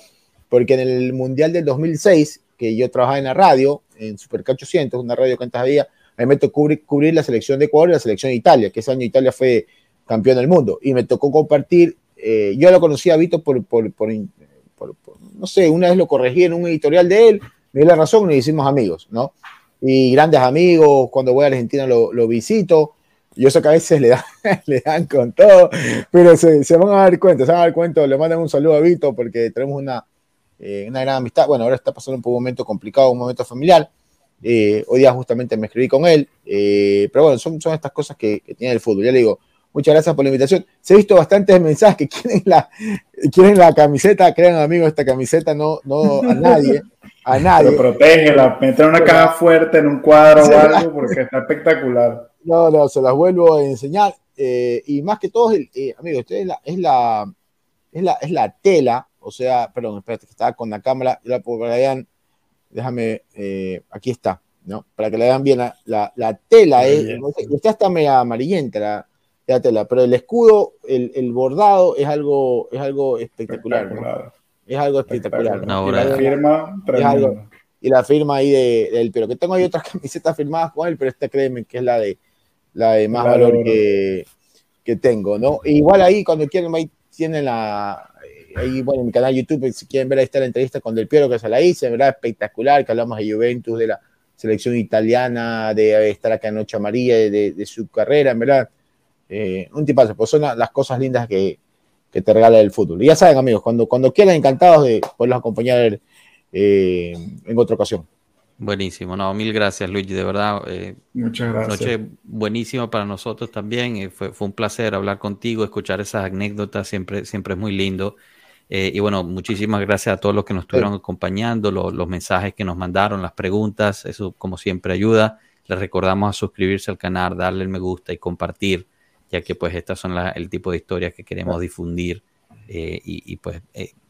porque en el Mundial del 2006, que yo trabajaba en la radio, en Superca 800, una radio que antes había, me meto a cubrir, cubrir, la selección de Ecuador y la selección de Italia, que ese año Italia fue campeón del mundo. Y me tocó compartir, eh, yo lo conocí a Vito por, por, por, por, no sé, una vez lo corregí en un editorial de él, me dio la razón y nos hicimos amigos, ¿no? Y grandes amigos, cuando voy a Argentina lo, lo visito. Yo sé que a veces le dan, le dan con todo, pero se, se, van a dar cuenta, se van a dar cuenta, le mandan un saludo a Vito porque tenemos una, eh, una gran amistad. Bueno, ahora está pasando un momento complicado, un momento familiar. Eh, hoy día justamente me escribí con él, eh, pero bueno, son, son estas cosas que, que, tiene el fútbol. Ya le digo, muchas gracias por la invitación. Se ha visto bastantes mensajes que quieren la, quieren la camiseta, crean amigos, esta camiseta no, no a nadie a nadie. Pero protégela, meter una caja fuerte en un cuadro o algo porque está espectacular. No, no, se las vuelvo a enseñar. Eh, y más que todo, eh, amigo, esto es la, es la, es la, es la tela, o sea, perdón, espérate, que estaba con la cámara, para la vean, déjame, eh, aquí está, ¿no? Para que la vean bien, la, la, la tela es, usted está media amarillenta la, la, tela, pero el escudo, el, el, bordado es algo, es algo espectacular. espectacular. ¿no? Es algo espectacular. ¿no? y la firma, es algo, y la firma ahí de, de, él. Pero que tengo ahí otras camisetas firmadas con él, pero esta créeme que es la de, la de más claro. valor que, que, tengo, ¿no? E igual ahí, cuando quieren, ahí tienen la. Ahí, bueno, en mi canal YouTube, si quieren ver, ahí está la entrevista con Del Piero que se la hice, ¿verdad? Espectacular, que hablamos de Juventus, de la selección italiana, de estar acá en Noche Amarilla, de, de, su carrera, en verdad. Eh, un tipazo, pues son las cosas lindas que, que, te regala el fútbol. Y ya saben, amigos, cuando, cuando quieran, encantados de poderlos acompañar eh, en otra ocasión. Buenísimo, no, mil gracias Luigi, de verdad. Eh, Muchas gracias. Noche buenísima para nosotros también. Eh, fue, fue, un placer hablar contigo, escuchar esas anécdotas, siempre, siempre es muy lindo. Eh, y bueno, muchísimas gracias a todos los que nos estuvieron acompañando, los mensajes que nos mandaron, las preguntas, eso como siempre ayuda. Les recordamos a suscribirse al canal, darle el me gusta y compartir, ya que pues estas son el tipo de historias que queremos difundir y, y, pues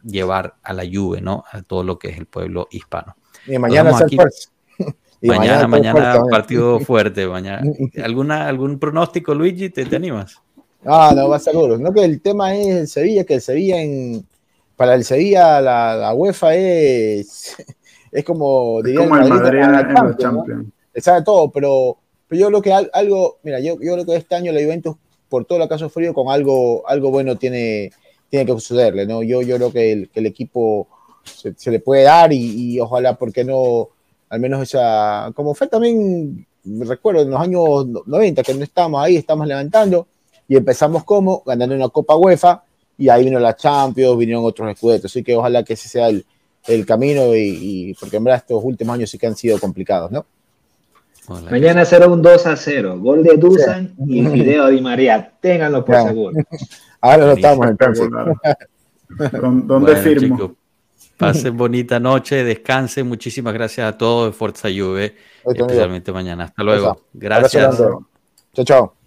llevar a la lluvia, ¿no? A todo lo que es el pueblo hispano. Y mañana y mañana, mañana, partido fuerte. Mañana. ¿Alguna, ¿Algún pronóstico, Luigi? ¿Te, te animas? Ah, no, va a ser duro. No, que el tema es el Sevilla, que el Sevilla en, para el Sevilla la, la UEFA es, es como, es como el Madrid, en la Champions. Sabe todo, pero, pero yo creo que algo, mira, yo, yo creo que este año la Juventus, por todo lo que ha sufrido, con algo, algo bueno tiene, tiene que sucederle, ¿no? Yo, yo creo que el, equipo se, le puede dar y, ojalá, porque no? Al menos esa, como fue también, recuerdo en los años 90 que no estábamos ahí, estamos levantando y empezamos como ganando una Copa UEFA y ahí vino la Champions, vinieron otros escudetos, así que ojalá que ese sea el, el camino y, porque en verdad estos últimos años sí que han sido complicados, ¿no? Mañana será un 2 a 0, gol de Dusan y video de María, ténganlo por seguro. Ahora lo estamos entonces. ¿Dónde firmo? Pasen bonita noche, descansen. Muchísimas gracias a todos de Fuerza Juve, especialmente mañana. Hasta luego. Gracias. Chao, chao.